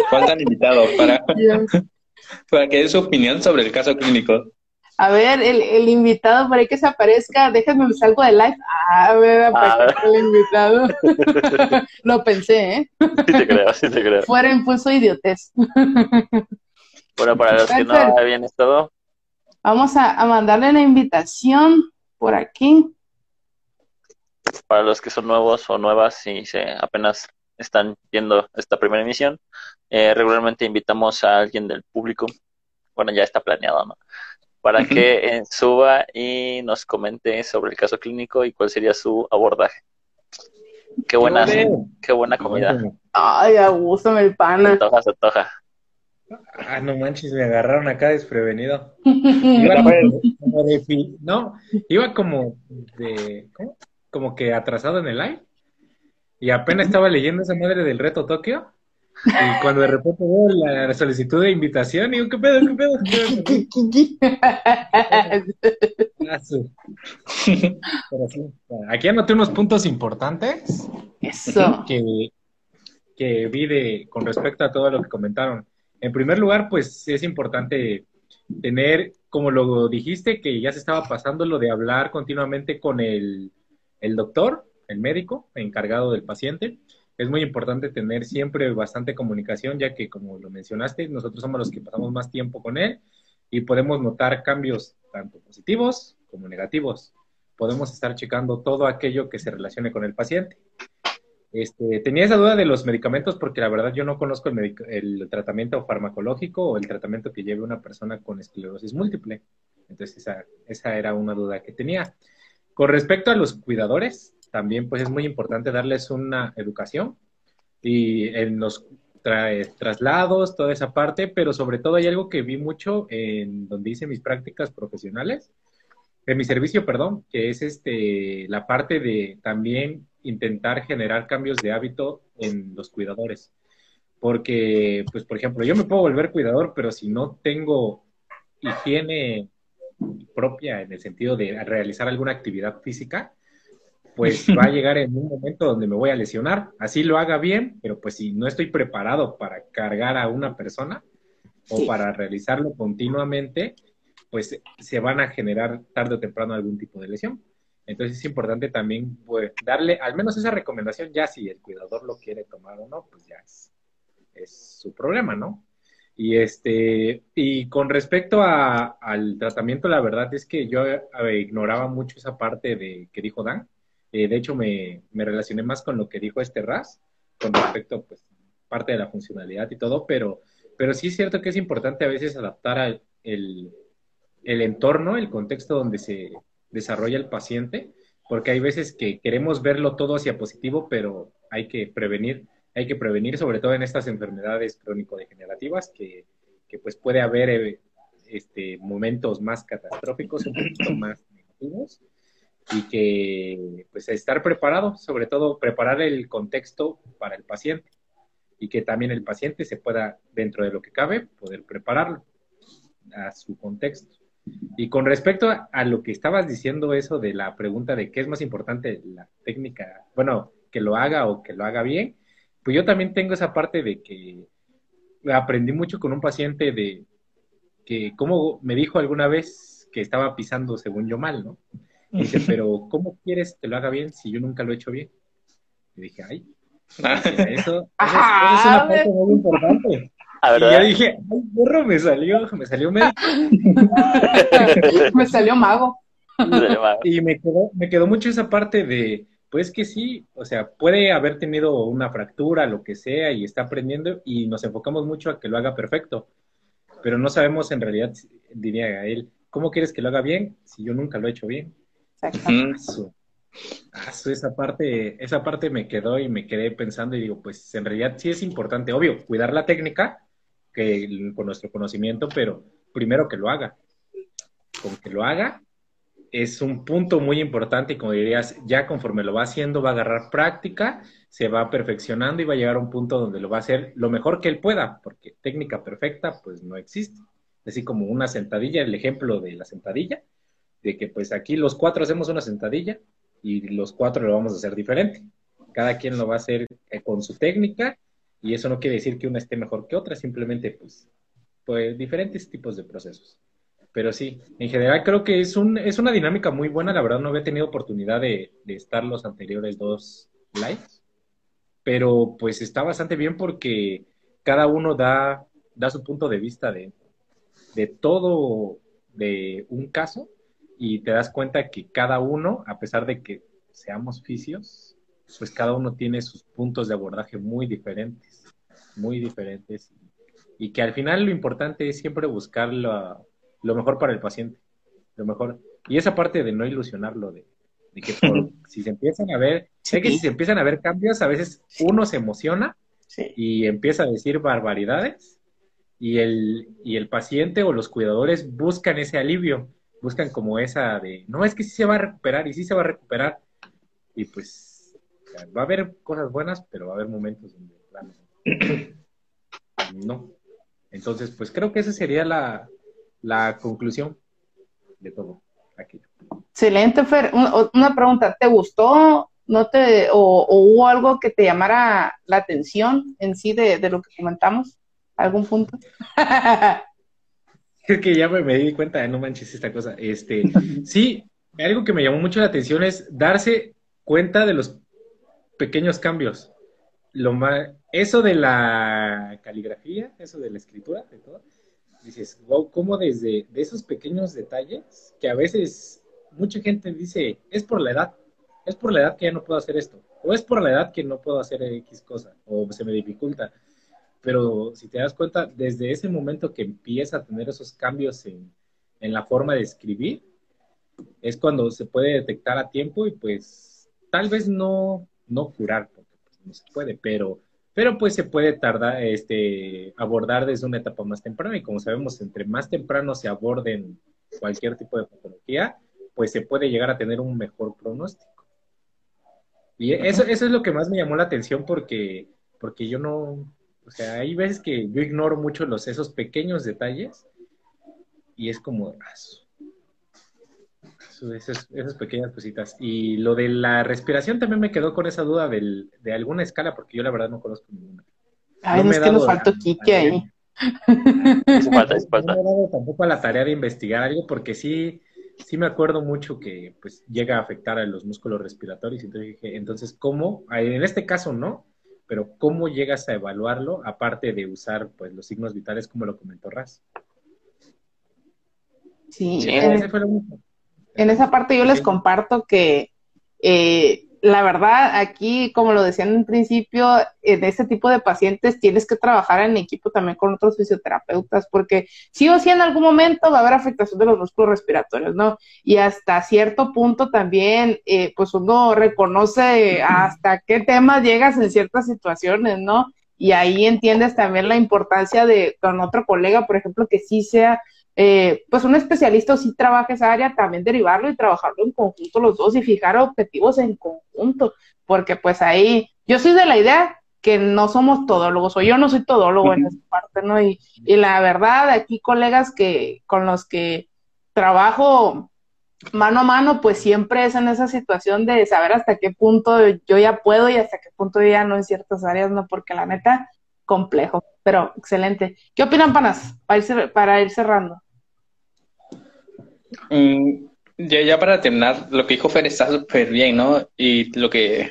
Faltan invitados para, para que dé su opinión sobre el caso clínico. A ver, el, el invitado por ahí que se aparezca, déjenme salgo de live. A ver, aparezca el invitado. Lo pensé, ¿eh? Sí te creo, sí te creo. Fuera impulso idiotez. Bueno, para los que no habían estado. Vamos a, a mandarle la invitación por aquí. Para los que son nuevos o nuevas y se apenas están viendo esta primera emisión, eh, regularmente invitamos a alguien del público. Bueno, ya está planeado, ¿no? para que eh, suba y nos comente sobre el caso clínico y cuál sería su abordaje. Qué buena, qué buena comida. Ay, a gusto el pana. Se toja, se toja. Ah, no manches, me agarraron acá desprevenido. iba como de, no, iba como de, ¿cómo? Como que atrasado en el live. Y apenas estaba leyendo esa madre del reto Tokio. Y cuando de repente veo la solicitud de invitación, digo, ¿qué pedo, qué pedo? aquí anoté unos puntos importantes. Eso. Que, que vi de, con respecto a todo lo que comentaron. En primer lugar, pues es importante tener, como lo dijiste, que ya se estaba pasando lo de hablar continuamente con el, el doctor, el médico encargado del paciente es muy importante tener siempre bastante comunicación, ya que como lo mencionaste, nosotros somos los que pasamos más tiempo con él y podemos notar cambios tanto positivos como negativos. Podemos estar checando todo aquello que se relacione con el paciente. Este, tenía esa duda de los medicamentos porque la verdad yo no conozco el, el, tratamiento farmacológico o el tratamiento que lleve una persona con esclerosis múltiple. Entonces esa, esa era una duda que tenía. Con respecto a los cuidadores, también pues es muy importante darles una educación y en los traslados, toda esa parte, pero sobre todo hay algo que vi mucho en donde hice mis prácticas profesionales, en mi servicio, perdón, que es este la parte de también intentar generar cambios de hábito en los cuidadores. Porque, pues, por ejemplo, yo me puedo volver cuidador, pero si no tengo higiene propia en el sentido de realizar alguna actividad física, pues va a llegar en un momento donde me voy a lesionar. Así lo haga bien, pero pues si no estoy preparado para cargar a una persona o para realizarlo continuamente, pues se van a generar tarde o temprano algún tipo de lesión. Entonces es importante también pues, darle al menos esa recomendación, ya si el cuidador lo quiere tomar o no, pues ya es, es su problema, ¿no? Y este, y con respecto a, al tratamiento, la verdad es que yo eh, ignoraba mucho esa parte de que dijo Dan, Eh, de hecho, me, me, relacioné más con lo que dijo este Raz, con respecto, pues, parte de la funcionalidad y todo, pero, pero sí es cierto que es importante a veces adaptar al el, el entorno, el contexto donde se desarrolla el paciente, porque hay veces que queremos verlo todo hacia positivo, pero hay que prevenir, hay que prevenir sobre todo en estas enfermedades crónico-degenerativas que, que, pues puede haber eh, este, momentos más catastróficos, un poquito más negativos, y que pues estar preparado, sobre todo preparar el contexto para el paciente y que también el paciente se pueda, dentro de lo que cabe, poder prepararlo a su contexto. Y con respecto a, lo que estabas diciendo, eso de la pregunta de qué es más importante, la técnica, bueno, que lo haga o que lo haga bien, pues yo también tengo esa parte de que aprendí mucho con un paciente de que, como me dijo alguna vez que estaba pisando según yo mal, ¿no? Dice, pero ¿cómo quieres que lo haga bien si yo nunca lo he hecho bien? Y dije, ay, eso, eso, es una parte muy importante. Y yo dije, ay, burro, me salió, me salió médico. me salió mago. y me quedó, me quedó mucho esa parte de, pues que sí, o sea, puede haber tenido una fractura, lo que sea, y está aprendiendo, y nos enfocamos mucho a que lo haga perfecto, pero no sabemos en realidad, diría él, ¿cómo quieres que lo haga bien si yo nunca lo he hecho bien? Exacto. Ah, esa parte, esa parte me quedó y me quedé pensando y digo, pues en realidad sí es importante, obvio, cuidar la técnica que con nuestro conocimiento, pero primero que lo haga. Con que lo haga es un punto muy importante y como dirías, ya conforme lo va haciendo va a agarrar práctica, se va perfeccionando y va a llegar a un punto donde lo va a hacer lo mejor que él pueda, porque técnica perfecta pues no existe. Así como una sentadilla, el ejemplo de la sentadilla, de que pues aquí los cuatro hacemos una sentadilla, y los cuatro lo vamos a hacer diferente. Cada quien lo va a hacer eh, con su técnica y eso no quiere decir que una esté mejor que otra, simplemente pues, pues diferentes tipos de procesos. Pero sí, en general creo que es, un, es una dinámica muy buena, la verdad no había tenido oportunidad de, de estar los anteriores dos lives, pero pues está bastante bien porque cada uno da, da su punto de vista de, de todo de un caso y te das cuenta que cada uno, a pesar de que seamos fisios, pues cada uno tiene sus puntos de abordaje muy diferentes, muy diferentes, y que al final lo importante es siempre buscar lo, mejor para el paciente, lo mejor. Y esa parte de no ilusionarlo, de, que si se empiezan a ver, sé que si se empiezan a ver cambios, a veces uno se emociona y empieza a decir barbaridades, y el, y el paciente o los cuidadores buscan ese alivio buscan como esa de, no, es que sí se va a recuperar y sí se va a recuperar. Y pues va a haber cosas buenas, pero va a haber momentos donde, no. Entonces, pues creo que esa sería la, la conclusión de todo aquí. Excelente, Fer. Una pregunta, ¿te gustó no te, o, hubo algo que te llamara la atención en sí de, de lo que comentamos? ¿Algún punto? Es que ya me, di cuenta, no manches esta cosa. Este, sí, algo que me llamó mucho la atención es darse cuenta de los pequeños cambios. Lo más, eso de la caligrafía, eso de la escritura, de todo, dices, wow, cómo desde de esos pequeños detalles que a veces mucha gente dice, es por la edad, es por la edad que ya no puedo hacer esto, o es por la edad que no puedo hacer X cosa, o se me dificulta pero si te das cuenta, desde ese momento que empieza a tener esos cambios en, en la forma de escribir, es cuando se puede detectar a tiempo y pues tal vez no, no curar, porque pues, no se puede, pero, pero pues se puede tardar, este, abordar desde una etapa más temprana y como sabemos, entre más temprano se aborden cualquier tipo de patología, pues se puede llegar a tener un mejor pronóstico. Y eso, eso es lo que más me llamó la atención porque, porque yo no, o sea, hay veces que yo ignoro mucho los, esos pequeños detalles y es como, ah, esas, esas, pequeñas cositas. Y lo de la respiración también me quedó con esa duda del, de alguna escala, porque yo la verdad no conozco ninguna. Ay, no es que nos faltó Kike ahí. No me he dado tampoco a la tarea de investigar algo, porque sí, sí me acuerdo mucho que pues llega a afectar a los músculos respiratorios. Entonces dije, entonces, ¿cómo? En este caso no, pero ¿cómo llegas a evaluarlo aparte de usar pues los signos vitales como lo comentó Raz? Sí, en, esa parte yo les comparto que eh, la verdad, aquí, como lo decían en principio, en este tipo de pacientes tienes que trabajar en equipo también con otros fisioterapeutas, porque sí o sí en algún momento va a haber afectación de los músculos respiratorios, ¿no? Y hasta cierto punto también, eh, pues uno reconoce hasta qué temas llegas en ciertas situaciones, ¿no? Y ahí entiendes también la importancia de con otro colega, por ejemplo, que sí sea eh, pues un especialista sí trabaja esa área, también derivarlo y trabajarlo en conjunto los dos y fijar objetivos en conjunto, porque pues ahí yo soy de la idea que no somos todólogos, o yo no soy todólogo en esa parte, ¿no? Y, y la verdad, aquí colegas que con los que trabajo mano a mano, pues siempre es en esa situación de saber hasta qué punto yo ya puedo y hasta qué punto ya no en ciertas áreas, ¿no? Porque la neta, complejo, pero excelente. ¿Qué opinan, panas, para ir, para ir cerrando? Mm, ya, ya para terminar, lo que dijo Fer está súper bien, ¿no? Y lo que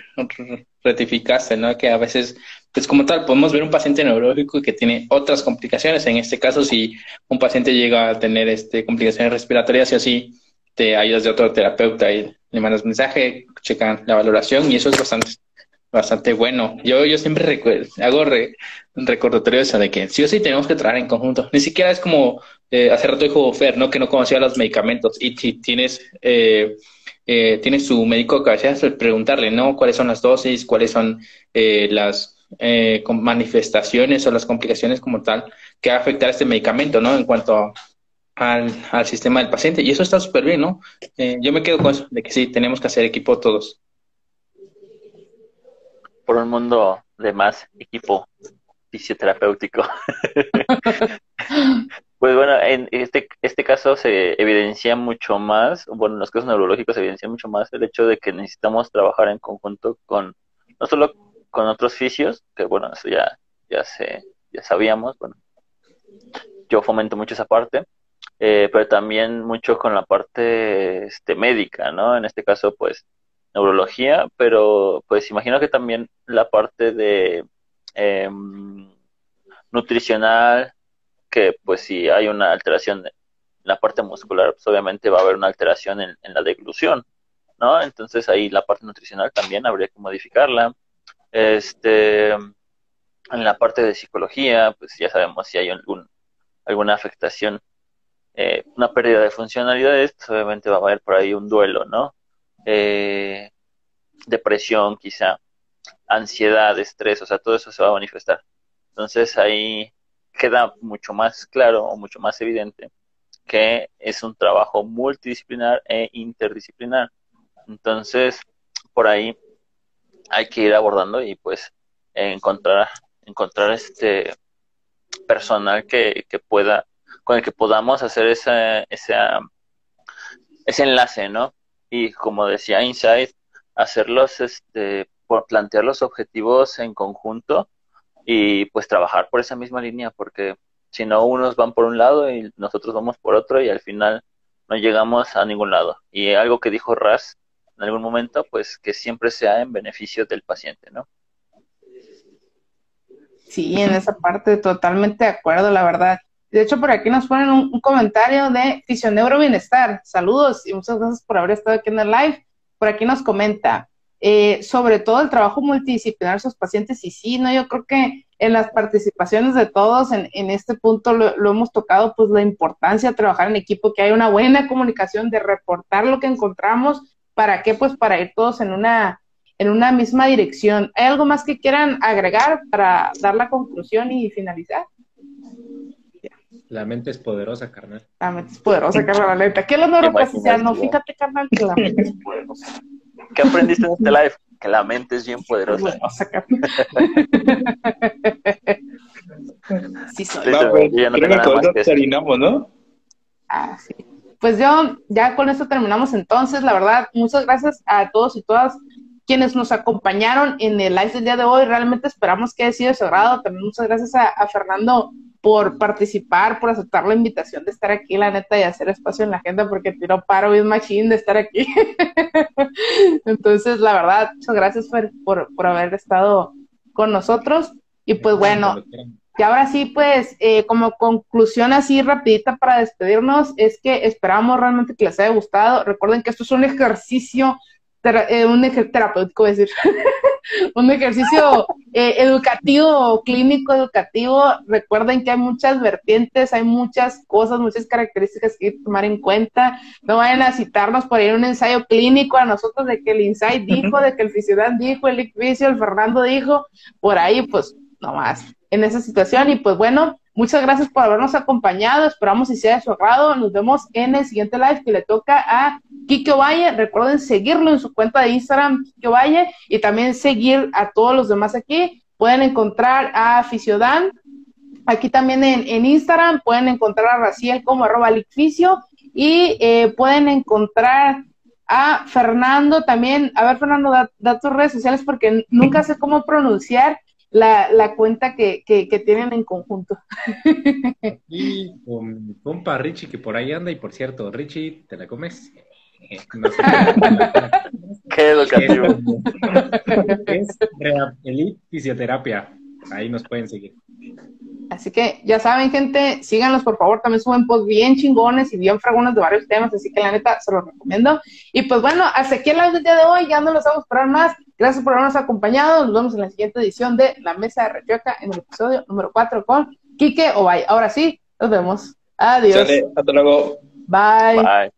ratificaste, ¿no? Que a veces, pues como tal, podemos ver un paciente neurológico que tiene otras complicaciones. En este caso, si un paciente llega a tener este, complicaciones respiratorias y así, te ayudas de otro terapeuta y le mandas mensaje, checan la valoración y eso es bastante bastante bueno. Yo, yo siempre recuerdo, hago re, recordatorio eso de que sí o sí tenemos que trabajar en conjunto. Ni siquiera es como eh, hace rato dijo Fer, ¿no? Que no conocía los medicamentos. Y si tienes, eh, eh, tienes su médico que cabecera, pues preguntarle, ¿no? ¿Cuáles son las dosis? ¿Cuáles son eh, las eh, manifestaciones o las complicaciones como tal que va a afectar este medicamento, ¿no? En cuanto al, al sistema del paciente. Y eso está súper bien, ¿no? yo me quedo con eso, de que sí, tenemos que hacer equipo todos por un mundo de más equipo fisioterapéutico. pues bueno, en este, este caso se evidencia mucho más, bueno, en los casos neurológicos se evidencia mucho más el hecho de que necesitamos trabajar en conjunto con, no solo con otros fisios, que bueno, eso ya, ya, se, ya sabíamos, bueno, yo fomento mucho esa parte, eh, pero también mucho con la parte este, médica, ¿no? En este caso, pues, neurología, pero pues imagino que también la parte de em, nutricional, que pues si hay una alteración en la parte muscular, pues obviamente va a haber una alteración en, la deglución, ¿no? Entonces ahí la parte nutricional también habría que modificarla. Este, en la parte de psicología, pues ya sabemos si hay algún, alguna afectación, eh, una pérdida de funcionalidades, pues obviamente va a haber por ahí un duelo, ¿no? Eh, depresión quizá, ansiedad, estrés, o sea, todo eso se va a manifestar. Entonces ahí queda mucho más claro o mucho más evidente que es un trabajo multidisciplinar e interdisciplinar. Entonces, por ahí hay que ir abordando y pues encontrar, encontrar este personal que, que pueda, con el que podamos hacer esa, esa, ese enlace, ¿no? Y como decía Insight, hacerlos, este, plantear los objetivos en conjunto y pues trabajar por esa misma línea, porque si no, unos van por un lado y nosotros vamos por otro y al final no llegamos a ningún lado. Y algo que dijo Raz en algún momento, pues que siempre sea en beneficio del paciente, ¿no? Sí, en esa parte totalmente de acuerdo, la verdad. De hecho, por aquí nos ponen un, comentario de Fisioneuro Bienestar. Saludos y muchas gracias por haber estado aquí en el live. Por aquí nos comenta eh, sobre todo el trabajo multidisciplinar de sus pacientes. Y sí, no, yo creo que en las participaciones de todos en, este punto lo, hemos tocado, pues la importancia de trabajar en equipo, que hay una buena comunicación, de reportar lo que encontramos. ¿Para qué? Pues para ir todos en una, en una misma dirección. ¿Hay algo más que quieran agregar para dar la conclusión y finalizar? La mente es poderosa, carnal. La mente es poderosa, carnal, la neta. ¿Qué es lo neuroplasticidad? fíjate, carnal, que la mente es poderosa. ¿Qué aprendiste en este live? Que la mente es bien poderosa. sí, soy. No, pues, creo que con eso terminamos, ¿no? Ah, sí. Pues yo, ya con esto terminamos entonces. La verdad, muchas gracias a todos y todas quienes nos acompañaron en el live del día de hoy. Realmente esperamos que haya sido de su agrado. También muchas gracias a, a Fernando por participar, por aceptar la invitación de estar aquí, la neta, y hacer espacio en la agenda, porque tiró paro bien machine de estar aquí. Entonces, la verdad, muchas gracias por, por, haber estado con nosotros. Y pues bueno, y ahora sí, pues, eh, como conclusión así rapidita para despedirnos, es que esperamos realmente que les haya gustado. Recuerden que esto es un ejercicio eh, un ejercicio terapéutico, decir, un ejercicio eh, educativo, clínico educativo. Recuerden que hay muchas vertientes, hay muchas cosas, muchas características que tomar en cuenta. No vayan a citarnos por ahí un ensayo clínico a nosotros de que el Insight dijo, de que el Fisiodán dijo, el Icvicio, el Fernando dijo, por ahí, pues, nomás en esa situación. Y pues bueno, muchas gracias por habernos acompañado. Esperamos si sea de su. Nos vemos en el siguiente live que le toca a Kike Valle. Recuerden seguirlo en su cuenta de Instagram, Kike Valle, y también seguir a todos los demás aquí. Pueden encontrar a Fisiodan aquí también en, Instagram. Pueden encontrar a Raciel como arroba licficio y eh, pueden encontrar a Fernando también. A ver, Fernando, da tus redes sociales porque nunca sé cómo pronunciar la, la cuenta que, que, tienen en conjunto. Y con compa Richie que por ahí anda, y por cierto, Richie, ¿te la comes? Qué educativo. Es Elite Fisioterapia. Ahí nos pueden seguir. Así que ya saben, gente, síganlos por favor. También suben posts bien chingones y bien fragones de varios temas. Así que la neta se los recomiendo. Y pues bueno, hasta aquí el live del día de hoy. Ya no los vamos a esperar más. Gracias por habernos acompañado. Nos vemos en la siguiente edición de La Mesa de Rechueca en el episodio número 4 con Quique Obay. Ahora sí, nos vemos. Adiós. hasta luego. Bye. Bye.